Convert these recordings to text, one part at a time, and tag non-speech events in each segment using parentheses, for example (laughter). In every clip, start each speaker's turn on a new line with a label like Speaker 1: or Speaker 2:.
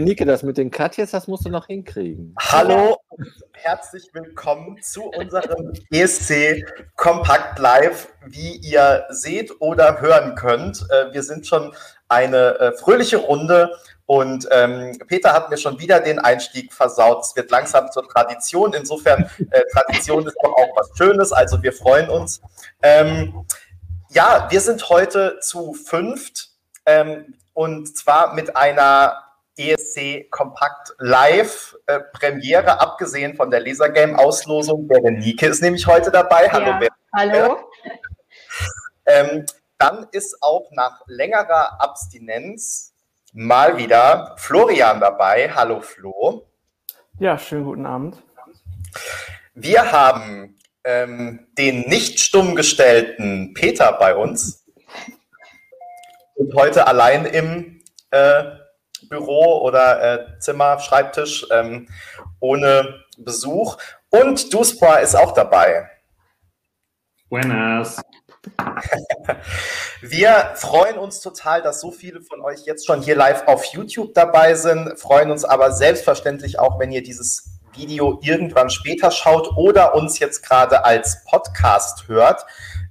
Speaker 1: Nike, das mit den Katjes, das musst du noch hinkriegen.
Speaker 2: Hallo und herzlich willkommen zu unserem ESC Kompakt Live, wie ihr seht oder hören könnt. Äh, wir sind schon eine äh, fröhliche Runde und ähm, Peter hat mir schon wieder den Einstieg versaut. Es wird langsam zur Tradition. Insofern, äh, Tradition ist doch auch was Schönes. Also wir freuen uns. Ähm, ja, wir sind heute zu fünft ähm, und zwar mit einer ESC Kompakt Live äh, Premiere, abgesehen von der Lasergame-Auslosung. Berenike ist nämlich heute dabei.
Speaker 3: Hallo, ja, hallo.
Speaker 2: Ähm, dann ist auch nach längerer Abstinenz mal wieder Florian dabei. Hallo Flo.
Speaker 4: Ja, schönen guten Abend.
Speaker 2: Wir haben ähm, den nicht stumm gestellten Peter bei uns und heute allein im äh, Büro oder äh, Zimmer, Schreibtisch ähm, ohne Besuch. Und Duspra ist auch dabei.
Speaker 5: Buenas. (laughs)
Speaker 2: Wir freuen uns total, dass so viele von euch jetzt schon hier live auf YouTube dabei sind, freuen uns aber selbstverständlich auch, wenn ihr dieses Video irgendwann später schaut oder uns jetzt gerade als Podcast hört.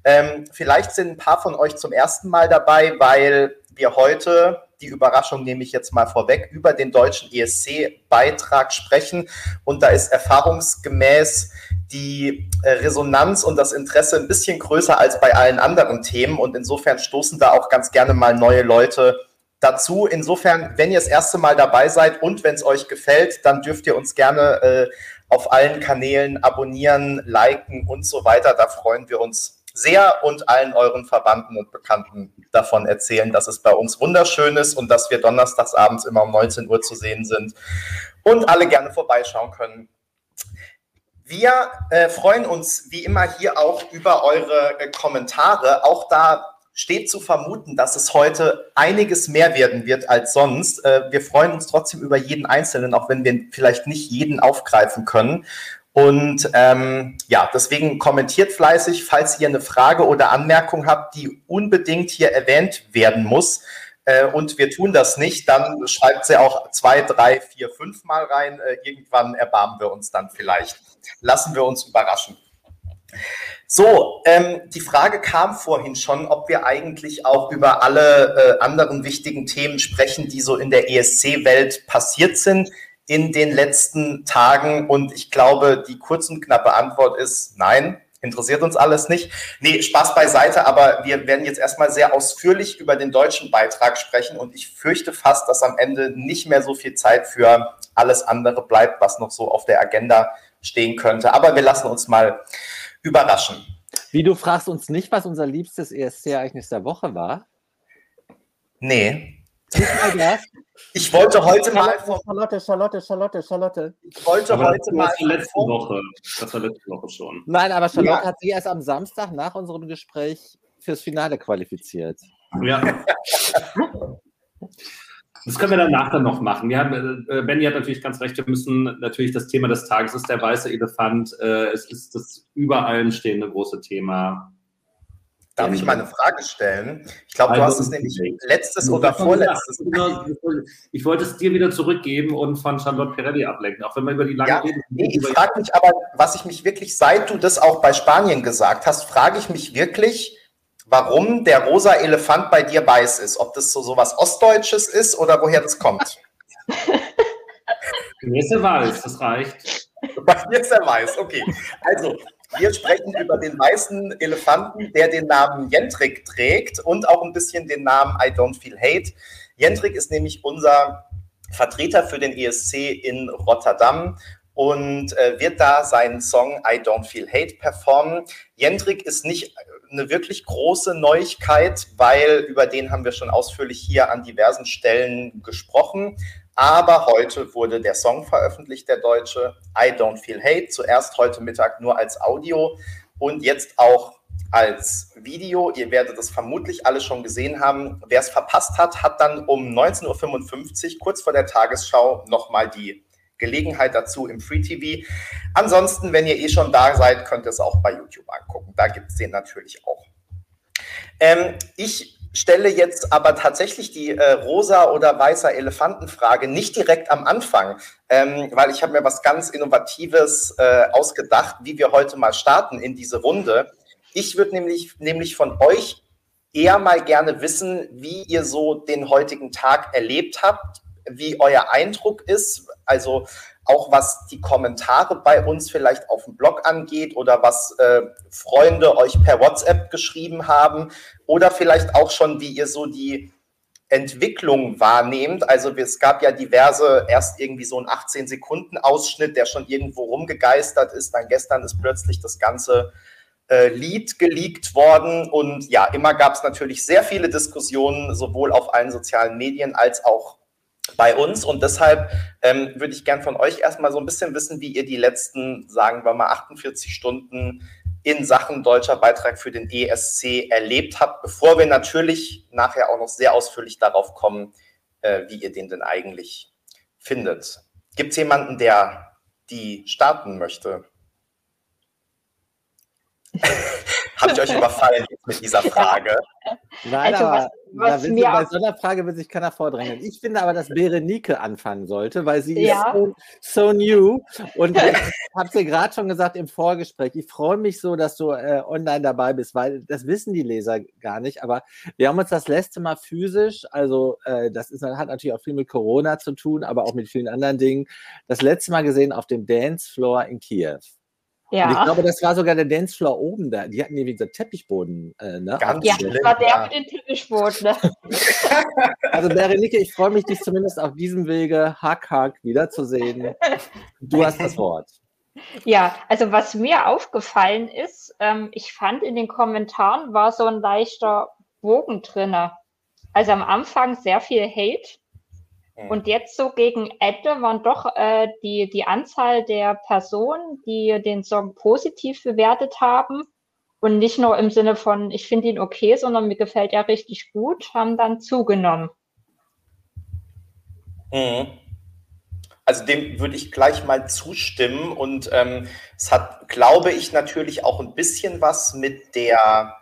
Speaker 2: Ähm, vielleicht sind ein paar von euch zum ersten Mal dabei, weil wir heute die Überraschung nehme ich jetzt mal vorweg, über den deutschen ESC-Beitrag sprechen. Und da ist erfahrungsgemäß die äh, Resonanz und das Interesse ein bisschen größer als bei allen anderen Themen. Und insofern stoßen da auch ganz gerne mal neue Leute dazu. Insofern, wenn ihr das erste Mal dabei seid und wenn es euch gefällt, dann dürft ihr uns gerne äh, auf allen Kanälen abonnieren, liken und so weiter. Da freuen wir uns sehr und allen euren Verwandten und Bekannten davon erzählen, dass es bei uns wunderschön ist und dass wir donnerstagsabends immer um 19 Uhr zu sehen sind und alle gerne vorbeischauen können. Wir äh, freuen uns wie immer hier auch über eure äh, Kommentare. Auch da steht zu vermuten, dass es heute einiges mehr werden wird als sonst. Äh, wir freuen uns trotzdem über jeden Einzelnen, auch wenn wir vielleicht nicht jeden aufgreifen können. Und ähm, ja, deswegen kommentiert fleißig, falls ihr eine Frage oder Anmerkung habt, die unbedingt hier erwähnt werden muss. Äh, und wir tun das nicht, dann schreibt sie auch zwei, drei, vier, fünf Mal rein. Äh, irgendwann erbarmen wir uns dann vielleicht. Lassen wir uns überraschen. So, ähm, die Frage kam vorhin schon, ob wir eigentlich auch über alle äh, anderen wichtigen Themen sprechen, die so in der ESC-Welt passiert sind in den letzten Tagen? Und ich glaube, die kurz und knappe Antwort ist nein. Interessiert uns alles nicht. Nee, Spaß beiseite, aber wir werden jetzt erstmal sehr ausführlich über den deutschen Beitrag sprechen und ich fürchte fast, dass am Ende nicht mehr so viel Zeit für alles andere bleibt, was noch so auf der Agenda stehen könnte. Aber wir lassen uns mal überraschen.
Speaker 1: Wie du fragst uns nicht, was unser liebstes ESC-Ereignis der Woche war?
Speaker 2: Nee. Ich wollte heute mal
Speaker 4: Charlotte, Charlotte, Charlotte, Charlotte.
Speaker 2: Ich wollte aber heute mal.
Speaker 5: Das war letzte Woche. Das war letzte Woche schon.
Speaker 1: Nein, aber Charlotte ja. hat sie erst am Samstag nach unserem Gespräch fürs Finale qualifiziert.
Speaker 5: Ja. Das können wir danach dann noch machen. Wir haben, äh, Benny hat natürlich ganz recht, wir müssen natürlich das Thema des Tages ist der weiße Elefant. Äh, es ist das überall stehende große Thema
Speaker 2: Darf ich mal eine Frage stellen? Ich glaube, du hast es nämlich letztes oder vorletztes.
Speaker 5: Genau, ich wollte es dir wieder zurückgeben und von Charlotte Perelli ablenken, auch wenn wir über die lange
Speaker 2: ja, reden. Nee, ich frage mich aber, was ich mich wirklich, seit du das auch bei Spanien gesagt hast, frage ich mich wirklich, warum der rosa Elefant bei dir weiß ist. Ob das so, so was Ostdeutsches ist oder woher das kommt.
Speaker 5: Mir ist er weiß, das reicht.
Speaker 2: Bei (laughs) mir ist er weiß, okay. Also, wir sprechen über den weißen Elefanten, der den Namen Jentrik trägt und auch ein bisschen den Namen I Don't Feel Hate. Jentrik ist nämlich unser Vertreter für den ESC in Rotterdam und äh, wird da seinen Song I Don't Feel Hate performen. Jentrik ist nicht eine wirklich große Neuigkeit, weil über den haben wir schon ausführlich hier an diversen Stellen gesprochen. Aber heute wurde der Song veröffentlicht, der deutsche I Don't Feel Hate. Zuerst heute Mittag nur als Audio und jetzt auch als Video. Ihr werdet es vermutlich alle schon gesehen haben. Wer es verpasst hat, hat dann um 19.55 Uhr, kurz vor der Tagesschau, nochmal die Gelegenheit dazu im Free TV. Ansonsten, wenn ihr eh schon da seid, könnt ihr es auch bei YouTube angucken. Da gibt es den natürlich auch. Ähm, ich stelle jetzt aber tatsächlich die äh, rosa oder weißer Elefantenfrage nicht direkt am Anfang, ähm, weil ich habe mir was ganz Innovatives äh, ausgedacht, wie wir heute mal starten in diese Runde. Ich würde nämlich, nämlich von euch eher mal gerne wissen, wie ihr so den heutigen Tag erlebt habt, wie euer Eindruck ist, also auch was die Kommentare bei uns vielleicht auf dem Blog angeht oder was äh, Freunde euch per WhatsApp geschrieben haben oder vielleicht auch schon, wie ihr so die Entwicklung wahrnehmt. Also es gab ja diverse, erst irgendwie so ein 18-Sekunden-Ausschnitt, der schon irgendwo rumgegeistert ist. Dann gestern ist plötzlich das ganze äh, Lied geleakt worden. Und ja, immer gab es natürlich sehr viele Diskussionen, sowohl auf allen sozialen Medien als auch bei uns. Und deshalb ähm, würde ich gern von euch erstmal so ein bisschen wissen, wie ihr die letzten, sagen wir mal, 48 Stunden in Sachen deutscher Beitrag für den ESC erlebt habt, bevor wir natürlich nachher auch noch sehr ausführlich darauf kommen, äh, wie ihr den denn eigentlich findet. Gibt es jemanden, der die starten möchte? (laughs) Habe ich euch überfallen mit dieser Frage?
Speaker 1: Nein, also, aber was, was mir bei so einer Frage will sich keiner vordrängen. Ich finde aber, dass Berenike anfangen sollte, weil sie ja. ist so, so, new. Und ich habe es dir gerade schon gesagt im Vorgespräch. Ich freue mich so, dass du äh, online dabei bist, weil das wissen die Leser gar nicht. Aber wir haben uns das letzte Mal physisch, also äh, das ist, hat natürlich auch viel mit Corona zu tun, aber auch mit vielen anderen Dingen, das letzte Mal gesehen auf dem Dancefloor in Kiew. Ja. Und ich glaube, das war sogar der Dancefloor oben da. Die hatten nämlich so Teppichboden. Äh, ne?
Speaker 3: Ganz ja, das war der mit dem Teppichboden. Ne? (laughs)
Speaker 1: also Berenike, ich freue mich, dich zumindest auf diesem Wege hack, hack wiederzusehen. Du hast das Wort.
Speaker 3: Ja, also was mir aufgefallen ist, ähm, ich fand in den Kommentaren war so ein leichter Bogen drinne. Also am Anfang sehr viel Hate Mhm. Und jetzt so gegen Ende waren doch äh, die, die Anzahl der Personen, die den Song positiv bewertet haben und nicht nur im Sinne von, ich finde ihn okay, sondern mir gefällt er richtig gut, haben dann zugenommen.
Speaker 2: Mhm. Also dem würde ich gleich mal zustimmen und ähm, es hat, glaube ich, natürlich auch ein bisschen was mit der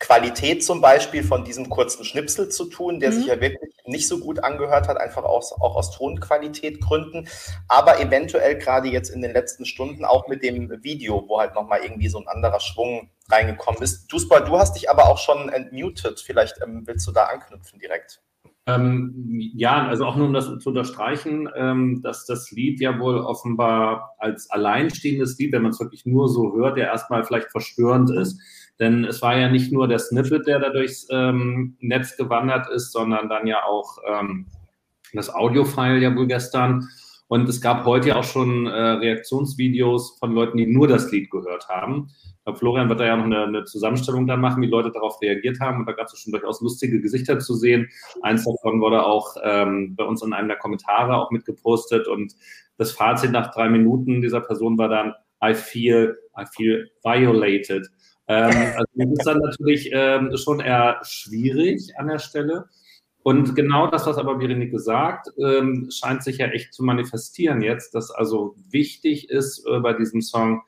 Speaker 2: Qualität zum Beispiel von diesem kurzen Schnipsel zu tun, der mhm. sich ja wirklich nicht so gut angehört hat, einfach aus, auch aus Tonqualität Gründen, aber eventuell gerade jetzt in den letzten Stunden auch mit dem Video, wo halt nochmal irgendwie so ein anderer Schwung reingekommen ist. Duspa, du hast dich aber auch schon entmutet, vielleicht ähm, willst du da anknüpfen direkt.
Speaker 5: Ähm, ja, also auch nur um das zu unterstreichen, ähm, dass das Lied ja wohl offenbar als alleinstehendes Lied, wenn man es wirklich nur so hört, ja erstmal vielleicht verstörend ist. Denn es war ja nicht nur der Snippet, der da durchs ähm, Netz gewandert ist, sondern dann ja auch ähm, das Audiofile ja wohl gestern. Und es gab heute ja auch schon äh, Reaktionsvideos von Leuten, die nur das Lied gehört haben. Glaube, Florian wird da ja noch eine, eine, Zusammenstellung da machen, wie Leute darauf reagiert haben. Und da gab es schon durchaus lustige Gesichter zu sehen. Eins davon wurde auch ähm, bei uns in einem der Kommentare auch mitgepostet. Und das Fazit nach drei Minuten dieser Person war dann, I feel, I feel violated. Ähm, also das ist dann natürlich ähm, schon eher schwierig an der Stelle. Und genau das, was aber Berenike sagt, ähm, scheint sich ja echt zu manifestieren jetzt, dass also wichtig ist äh, bei diesem Song,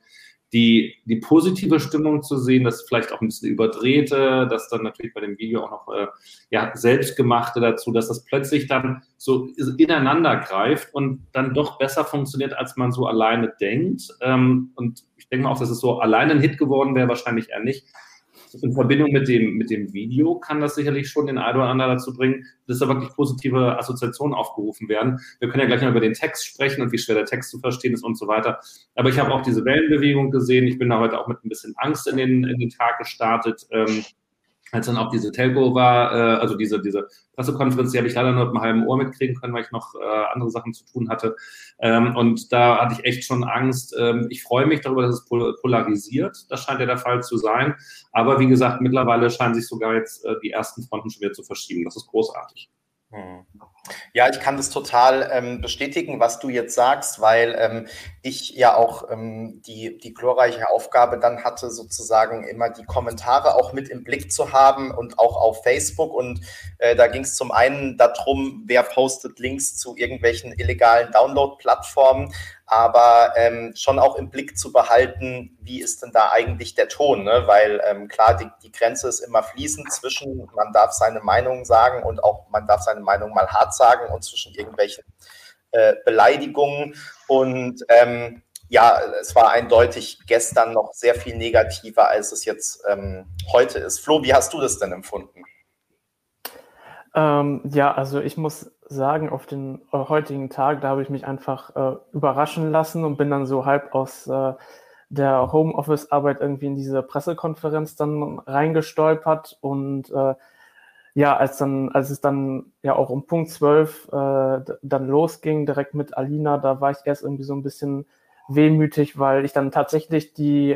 Speaker 5: die, die positive Stimmung zu sehen, das vielleicht auch ein bisschen überdrehte, dass dann natürlich bei dem Video auch noch äh, ja, selbstgemachte dazu, dass das plötzlich dann so ineinander greift und dann doch besser funktioniert, als man so alleine denkt. Ähm, und denke mal auch, dass es so alleine ein Hit geworden wäre, wahrscheinlich eher nicht in Verbindung mit dem, mit dem Video kann das sicherlich schon den einen oder anderen dazu bringen, dass da wirklich positive Assoziationen aufgerufen werden. Wir können ja gleich noch über den Text sprechen und wie schwer der Text zu verstehen ist und so weiter. Aber ich habe auch diese Wellenbewegung gesehen. Ich bin da heute auch mit ein bisschen Angst in den, in den Tag gestartet. Ähm, als dann auch diese Telco war, äh, also diese, diese Pressekonferenz, die habe ich leider nur mit einem halben Ohr mitkriegen können, weil ich noch äh, andere Sachen zu tun hatte. Ähm, und da hatte ich echt schon Angst. Ähm, ich freue mich darüber, dass es pol polarisiert. Das scheint ja der Fall zu sein. Aber wie gesagt, mittlerweile scheinen sich sogar jetzt äh, die ersten Fronten schon wieder zu verschieben. Das ist großartig. Hm.
Speaker 2: Ja, ich kann das total ähm, bestätigen, was du jetzt sagst, weil ähm, ich ja auch ähm, die, die glorreiche Aufgabe dann hatte, sozusagen immer die Kommentare auch mit im Blick zu haben und auch auf Facebook. Und äh, da ging es zum einen darum, wer postet Links zu irgendwelchen illegalen Download-Plattformen, aber ähm, schon auch im Blick zu behalten, wie ist denn da eigentlich der Ton, ne? weil ähm, klar, die, die Grenze ist immer fließend zwischen, man darf seine Meinung sagen und auch man darf seine Meinung mal hart sagen und zwischen irgendwelchen äh, Beleidigungen und ähm, ja, es war eindeutig gestern noch sehr viel negativer, als es jetzt ähm, heute ist. Flo, wie hast du das denn empfunden?
Speaker 4: Ähm, ja, also ich muss sagen, auf den äh, heutigen Tag, da habe ich mich einfach äh, überraschen lassen und bin dann so halb aus äh, der Homeoffice-Arbeit irgendwie in diese Pressekonferenz dann reingestolpert und äh, ja, als dann, als es dann ja auch um Punkt 12 äh, dann losging, direkt mit Alina, da war ich erst irgendwie so ein bisschen wehmütig, weil ich dann tatsächlich die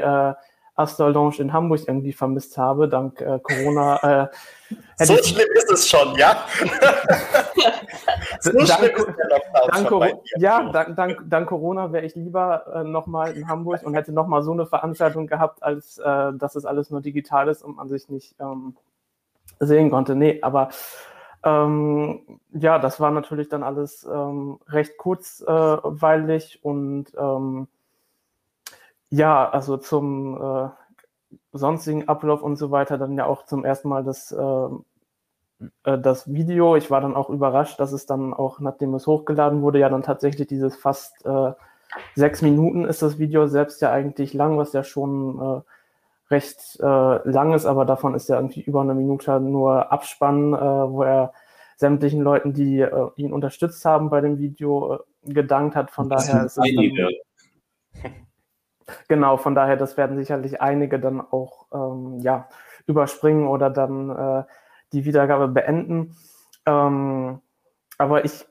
Speaker 4: Astor Lounge in Hamburg irgendwie vermisst habe, dank äh, Corona.
Speaker 2: Äh, (laughs) so schlimm ist es schon, ja? (laughs)
Speaker 4: so dank, schlimm ist der dank, schon Ja, dank, dank, dank Corona wäre ich lieber äh, nochmal in Hamburg und hätte nochmal so eine Veranstaltung gehabt, als äh, dass es alles nur digital ist und man sich nicht ähm, sehen konnte. Nee, aber ähm, ja, das war natürlich dann alles ähm, recht kurzweilig und ähm, ja, also zum äh, sonstigen Ablauf und so weiter dann ja auch zum ersten Mal das, äh, äh, das Video. Ich war dann auch überrascht, dass es dann auch, nachdem es hochgeladen wurde, ja dann tatsächlich dieses fast äh, sechs Minuten ist das Video selbst ja eigentlich lang, was ja schon äh, recht äh, lang ist, aber davon ist ja irgendwie über eine Minute nur Abspann, wo er sämtlichen Leuten, die ihn unterstützt haben bei dem Video, gedankt hat. Von daher ist es dann, Genau, von daher, das werden sicherlich einige dann auch ähm, ja, überspringen oder dann äh, die Wiedergabe beenden. Ähm, aber ich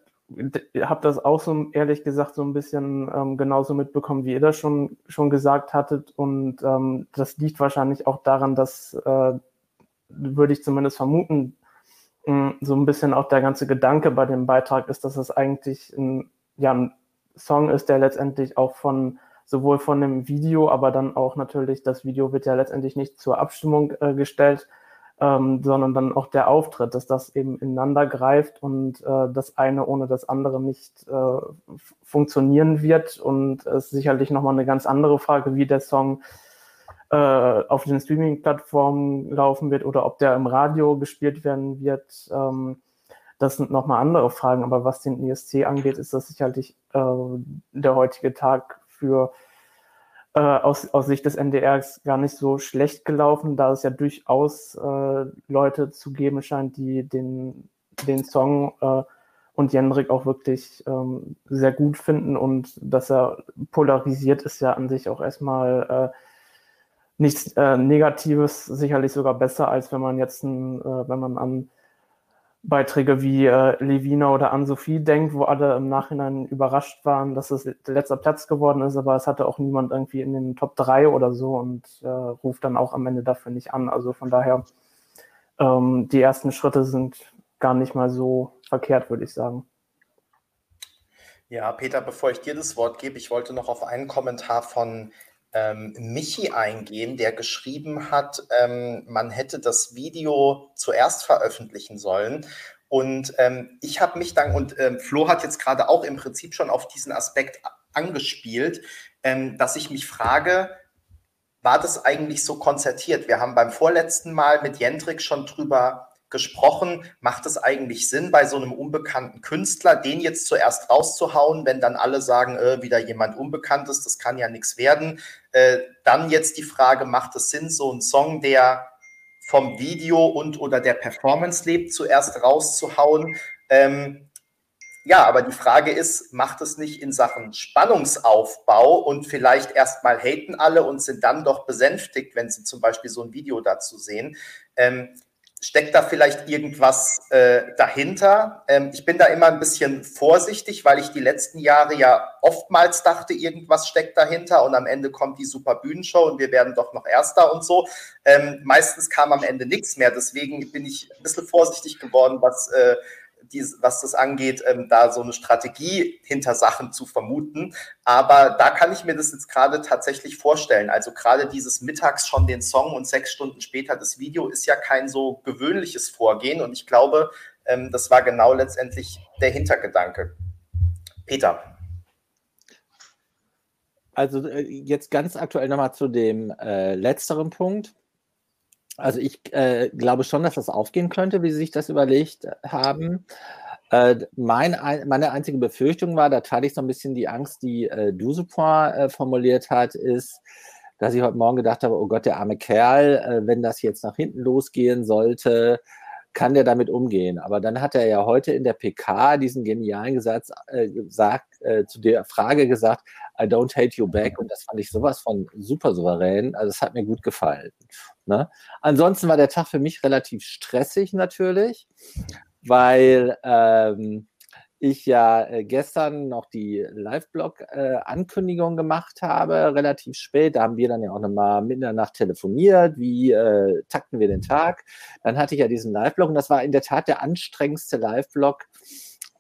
Speaker 4: habe das auch so ehrlich gesagt so ein bisschen ähm, genauso mitbekommen, wie ihr das schon, schon gesagt hattet. Und ähm, das liegt wahrscheinlich auch daran, dass, äh, würde ich zumindest vermuten, mh, so ein bisschen auch der ganze Gedanke bei dem Beitrag ist, dass es eigentlich ein, ja, ein Song ist, der letztendlich auch von sowohl von dem Video, aber dann auch natürlich, das Video wird ja letztendlich nicht zur Abstimmung äh, gestellt, ähm, sondern dann auch der Auftritt, dass das eben ineinander greift und äh, das eine ohne das andere nicht äh, funktionieren wird. Und es ist sicherlich nochmal eine ganz andere Frage, wie der Song äh, auf den Streaming-Plattformen laufen wird oder ob der im Radio gespielt werden wird. Ähm, das sind nochmal andere Fragen, aber was den ESC angeht, ist das sicherlich äh, der heutige Tag für äh, aus, aus Sicht des NDRs gar nicht so schlecht gelaufen, da es ja durchaus äh, Leute zu geben scheint, die den, den Song äh, und Jendrik auch wirklich ähm, sehr gut finden. Und dass er polarisiert ist ja an sich auch erstmal äh, nichts äh, Negatives, sicherlich sogar besser, als wenn man jetzt, ein, äh, wenn man an Beiträge wie äh, Levina oder Ann-Sophie denkt, wo alle im Nachhinein überrascht waren, dass es der letzte Platz geworden ist, aber es hatte auch niemand irgendwie in den Top 3 oder so und äh, ruft dann auch am Ende dafür nicht an. Also von daher, ähm, die ersten Schritte sind gar nicht mal so verkehrt, würde ich sagen.
Speaker 2: Ja, Peter, bevor ich dir das Wort gebe, ich wollte noch auf einen Kommentar von ähm, Michi eingehen, der geschrieben hat, ähm, man hätte das Video zuerst veröffentlichen sollen. Und ähm, ich habe mich dann, und ähm, Flo hat jetzt gerade auch im Prinzip schon auf diesen Aspekt angespielt, ähm, dass ich mich frage, war das eigentlich so konzertiert? Wir haben beim vorletzten Mal mit Jendrik schon drüber gesprochen, macht es eigentlich Sinn, bei so einem unbekannten Künstler den jetzt zuerst rauszuhauen, wenn dann alle sagen, äh, wieder jemand Unbekanntes, das kann ja nichts werden. Äh, dann jetzt die Frage, macht es Sinn, so einen Song, der vom Video und oder der Performance lebt, zuerst rauszuhauen? Ähm, ja, aber die Frage ist, macht es nicht in Sachen Spannungsaufbau und vielleicht erstmal haten alle und sind dann doch besänftigt, wenn sie zum Beispiel so ein Video dazu sehen? Ähm, Steckt da vielleicht irgendwas äh, dahinter? Ähm, ich bin da immer ein bisschen vorsichtig, weil ich die letzten Jahre ja oftmals dachte, irgendwas steckt dahinter und am Ende kommt die super Bühnenshow und wir werden doch noch Erster und so. Ähm, meistens kam am Ende nichts mehr. Deswegen bin ich ein bisschen vorsichtig geworden, was, äh, die, was das angeht, ähm, da so eine Strategie hinter Sachen zu vermuten. Aber da kann ich mir das jetzt gerade tatsächlich vorstellen. Also gerade dieses mittags schon den Song und sechs Stunden später das Video ist ja kein so gewöhnliches Vorgehen. Und ich glaube, ähm, das war genau letztendlich der Hintergedanke. Peter.
Speaker 1: Also äh, jetzt ganz aktuell nochmal zu dem äh, letzteren Punkt. Also ich äh, glaube schon, dass das aufgehen könnte, wie Sie sich das überlegt haben. Äh, mein, meine einzige Befürchtung war, da teile ich so ein bisschen die Angst, die äh, Dusepoint äh, formuliert hat, ist, dass ich heute Morgen gedacht habe, oh Gott, der arme Kerl, äh, wenn das jetzt nach hinten losgehen sollte, kann der damit umgehen. Aber dann hat er ja heute in der PK diesen genialen Gesatz äh, gesagt, äh, zu der Frage gesagt, I don't hate you back. Und das fand ich sowas von super souverän. Also es hat mir gut gefallen. Ne? Ansonsten war der Tag für mich relativ stressig natürlich, weil ähm, ich ja äh, gestern noch die Live-Blog-Ankündigung äh, gemacht habe, relativ spät. Da haben wir dann ja auch nochmal mitten in der Nacht telefoniert, wie äh, takten wir den Tag. Dann hatte ich ja diesen Live-Blog und das war in der Tat der anstrengendste Live-Blog,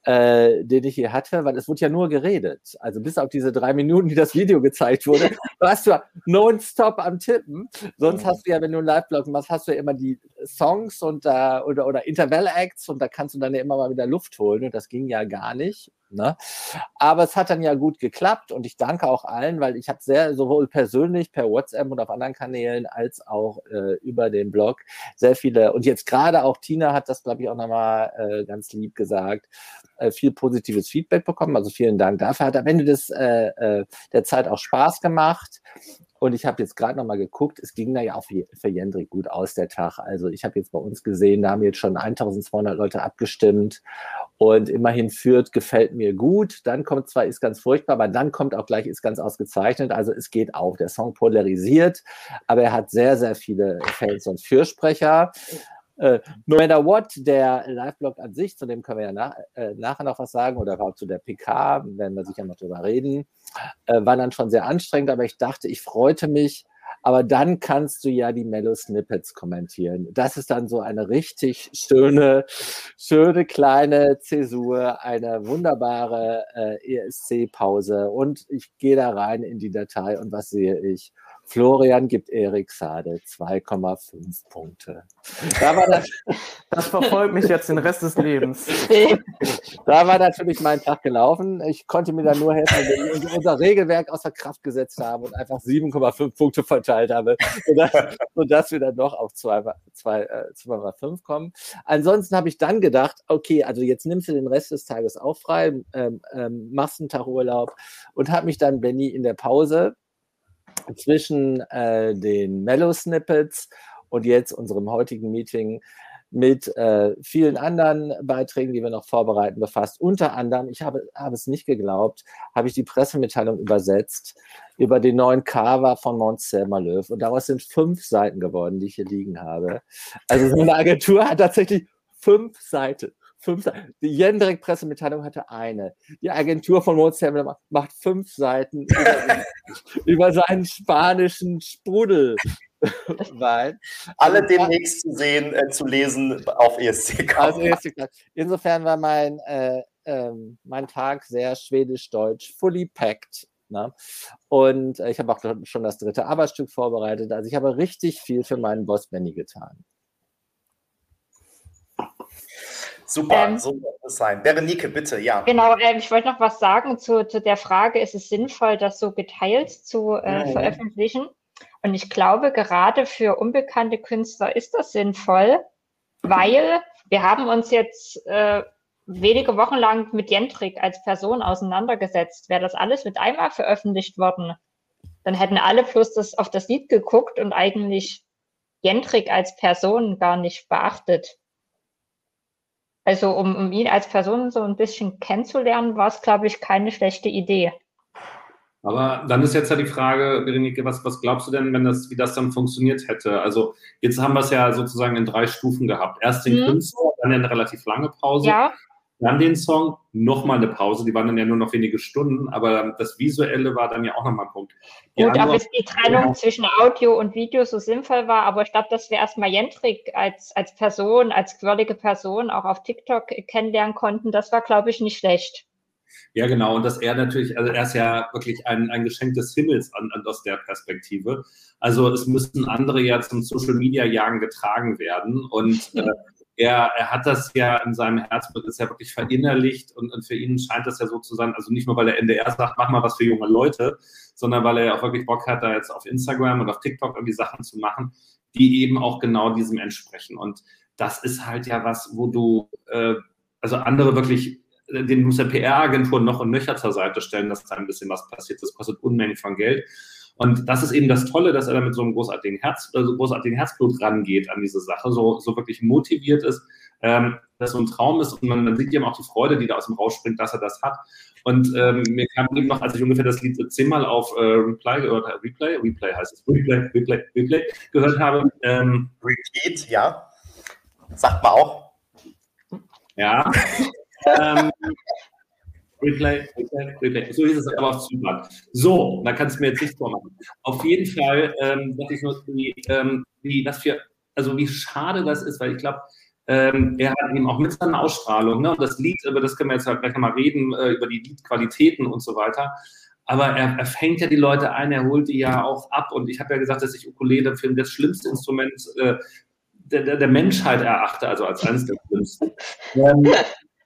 Speaker 1: äh, den ich hier hatte, weil es wurde ja nur geredet. Also bis auf diese drei Minuten, die das Video gezeigt wurde, (laughs) warst du nonstop am Tippen. Sonst hast du ja, wenn du einen Live-Blog machst, hast du ja immer die Songs und äh, oder, oder Interval-Acts und da kannst du dann ja immer mal wieder Luft holen und das ging ja gar nicht. Ne? Aber es hat dann ja gut geklappt und ich danke auch allen, weil ich habe sehr sowohl persönlich per WhatsApp und auf anderen Kanälen als auch äh, über den Blog sehr viele und jetzt gerade auch Tina hat das, glaube ich, auch nochmal äh, ganz lieb gesagt, äh, viel positives Feedback bekommen. Also vielen Dank dafür. Hat am Ende des, äh, äh, der Zeit auch Spaß gemacht. Und ich habe jetzt gerade nochmal geguckt, es ging da ja auch für Jendrik gut aus, der Tag. Also ich habe jetzt bei uns gesehen, da haben jetzt schon 1200 Leute abgestimmt und immerhin führt, gefällt mir gut. Dann kommt zwar, ist ganz furchtbar, aber dann kommt auch gleich, ist ganz ausgezeichnet. Also es geht auf. Der Song polarisiert, aber er hat sehr, sehr viele Fans und Fürsprecher. Äh, no matter what, der Live-Blog an sich, zu dem können wir ja nach, äh, nachher noch was sagen, oder auch zu der PK, werden wir sicher noch drüber reden, äh, war dann schon sehr anstrengend, aber ich dachte, ich freute mich, aber dann kannst du ja die Mellow-Snippets kommentieren. Das ist dann so eine richtig schöne, schöne kleine Zäsur, eine wunderbare äh, ESC-Pause und ich gehe da rein in die Datei und was sehe ich? Florian gibt Erik Sade 2,5 Punkte.
Speaker 4: Da das, (laughs) das verfolgt mich jetzt den Rest des Lebens. (laughs)
Speaker 1: da war natürlich mein Tag gelaufen. Ich konnte mir dann nur helfen, wenn wir unser Regelwerk außer Kraft gesetzt haben und einfach 7,5 Punkte verteilt haben, sodass, sodass wir dann noch auf 2,5 äh, kommen. Ansonsten habe ich dann gedacht, okay, also jetzt nimmst du den Rest des Tages auch frei, ähm, ähm, machst einen Tag Urlaub und habe mich dann, Benny, in der Pause zwischen äh, den Mellow-Snippets und jetzt unserem heutigen Meeting mit äh, vielen anderen Beiträgen, die wir noch vorbereiten, befasst. Unter anderem, ich habe, habe es nicht geglaubt, habe ich die Pressemitteilung übersetzt über den neuen Cover von Mont Selma-Löw. Und daraus sind fünf Seiten geworden, die ich hier liegen habe. Also so eine Agentur hat tatsächlich fünf Seiten fünf Die Jendrik Pressemitteilung hatte eine. Die Agentur von Mozart macht fünf Seiten über, (laughs) über seinen spanischen Sprudel. (laughs)
Speaker 2: Weil, Alle also, demnächst zu sehen, äh, zu lesen auf ESC. Also ESC
Speaker 1: Insofern war mein, äh, äh, mein Tag sehr schwedisch-deutsch, fully packed. Ne? Und äh, ich habe auch schon das dritte Arbeitsstück vorbereitet. Also ich habe richtig viel für meinen Boss Benny getan.
Speaker 2: Super, ähm, so soll es sein. Berenike, bitte, ja.
Speaker 3: Genau, äh, ich wollte noch was sagen zu, zu der Frage, ist es sinnvoll, das so geteilt zu äh, mhm. veröffentlichen? Und ich glaube, gerade für unbekannte Künstler ist das sinnvoll, weil wir haben uns jetzt äh, wenige Wochen lang mit Jentrik als Person auseinandergesetzt. Wäre das alles mit einmal veröffentlicht worden, dann hätten alle plus das auf das Lied geguckt und eigentlich Jentrik als Person gar nicht beachtet. Also um, um ihn als Person so ein bisschen kennenzulernen, war es, glaube ich, keine schlechte Idee.
Speaker 5: Aber dann ist jetzt ja die Frage, Berenike, was, was glaubst du denn, wenn das, wie das dann funktioniert hätte? Also jetzt haben wir es ja sozusagen in drei Stufen gehabt. Erst den mhm. Künstler, dann eine relativ lange Pause. Ja. Dann den Song, nochmal eine Pause, die waren dann ja nur noch wenige Stunden, aber das Visuelle war dann ja auch nochmal ein Punkt.
Speaker 3: Die Gut, ob es die Trennung ja. zwischen Audio und Video so sinnvoll war, aber ich glaube, dass wir erstmal Jentrik als, als Person, als quirlige Person auch auf TikTok kennenlernen konnten, das war, glaube ich, nicht schlecht.
Speaker 5: Ja, genau. Und dass er natürlich, also er ist ja wirklich ein, ein Geschenk des Himmels an, an, aus der Perspektive. Also es müssten andere ja zum Social Media Jagen getragen werden. Und äh, er, er hat das ja in seinem Herzblut, ist ja wirklich verinnerlicht und, und, für ihn scheint das ja so zu sein, also nicht nur, weil der NDR sagt, mach mal was für junge Leute, sondern weil er ja auch wirklich Bock hat, da jetzt auf Instagram und auf TikTok irgendwie Sachen zu machen, die eben auch genau diesem entsprechen. Und das ist halt ja was, wo du, äh, also andere wirklich, den muss der PR-Agentur noch und nöcher zur Seite stellen, dass da ein bisschen was passiert. Das kostet Unmengen von Geld. Und das ist eben das Tolle, dass er da mit so einem großartigen, Herz, äh, so großartigen Herzblut rangeht an diese Sache, so, so wirklich motiviert ist, ähm, dass so ein Traum ist und man, man sieht eben auch die Freude, die da aus dem rausspringt, dass er das hat. Und ähm, mir kam eben noch, als ich ungefähr das Lied zehnmal auf äh, Reply gehört habe, Replay, Replay heißt es, Replay, Replay, Replay gehört habe. Ähm,
Speaker 2: Repeat, ja. Sagt man auch.
Speaker 5: Ja. (laughs) ähm, Replay, Replay, Replay. So hieß es aber auf Zypern. So, da kannst du mir jetzt nicht vormachen. Auf jeden Fall ähm, ich nur, wie, ähm, wie, was für, also wie schade das ist, weil ich glaube, ähm, er hat eben auch mit seiner Ausstrahlung, ne, und das Lied, über das können wir jetzt halt gleich nochmal reden, äh, über die Liedqualitäten und so weiter. Aber er, er fängt ja die Leute ein, er holt die ja auch ab. Und ich habe ja gesagt, dass ich Ukulele für das schlimmste Instrument äh, der, der, der, Menschheit erachte, also als eines der schlimmsten. (laughs) Ähm,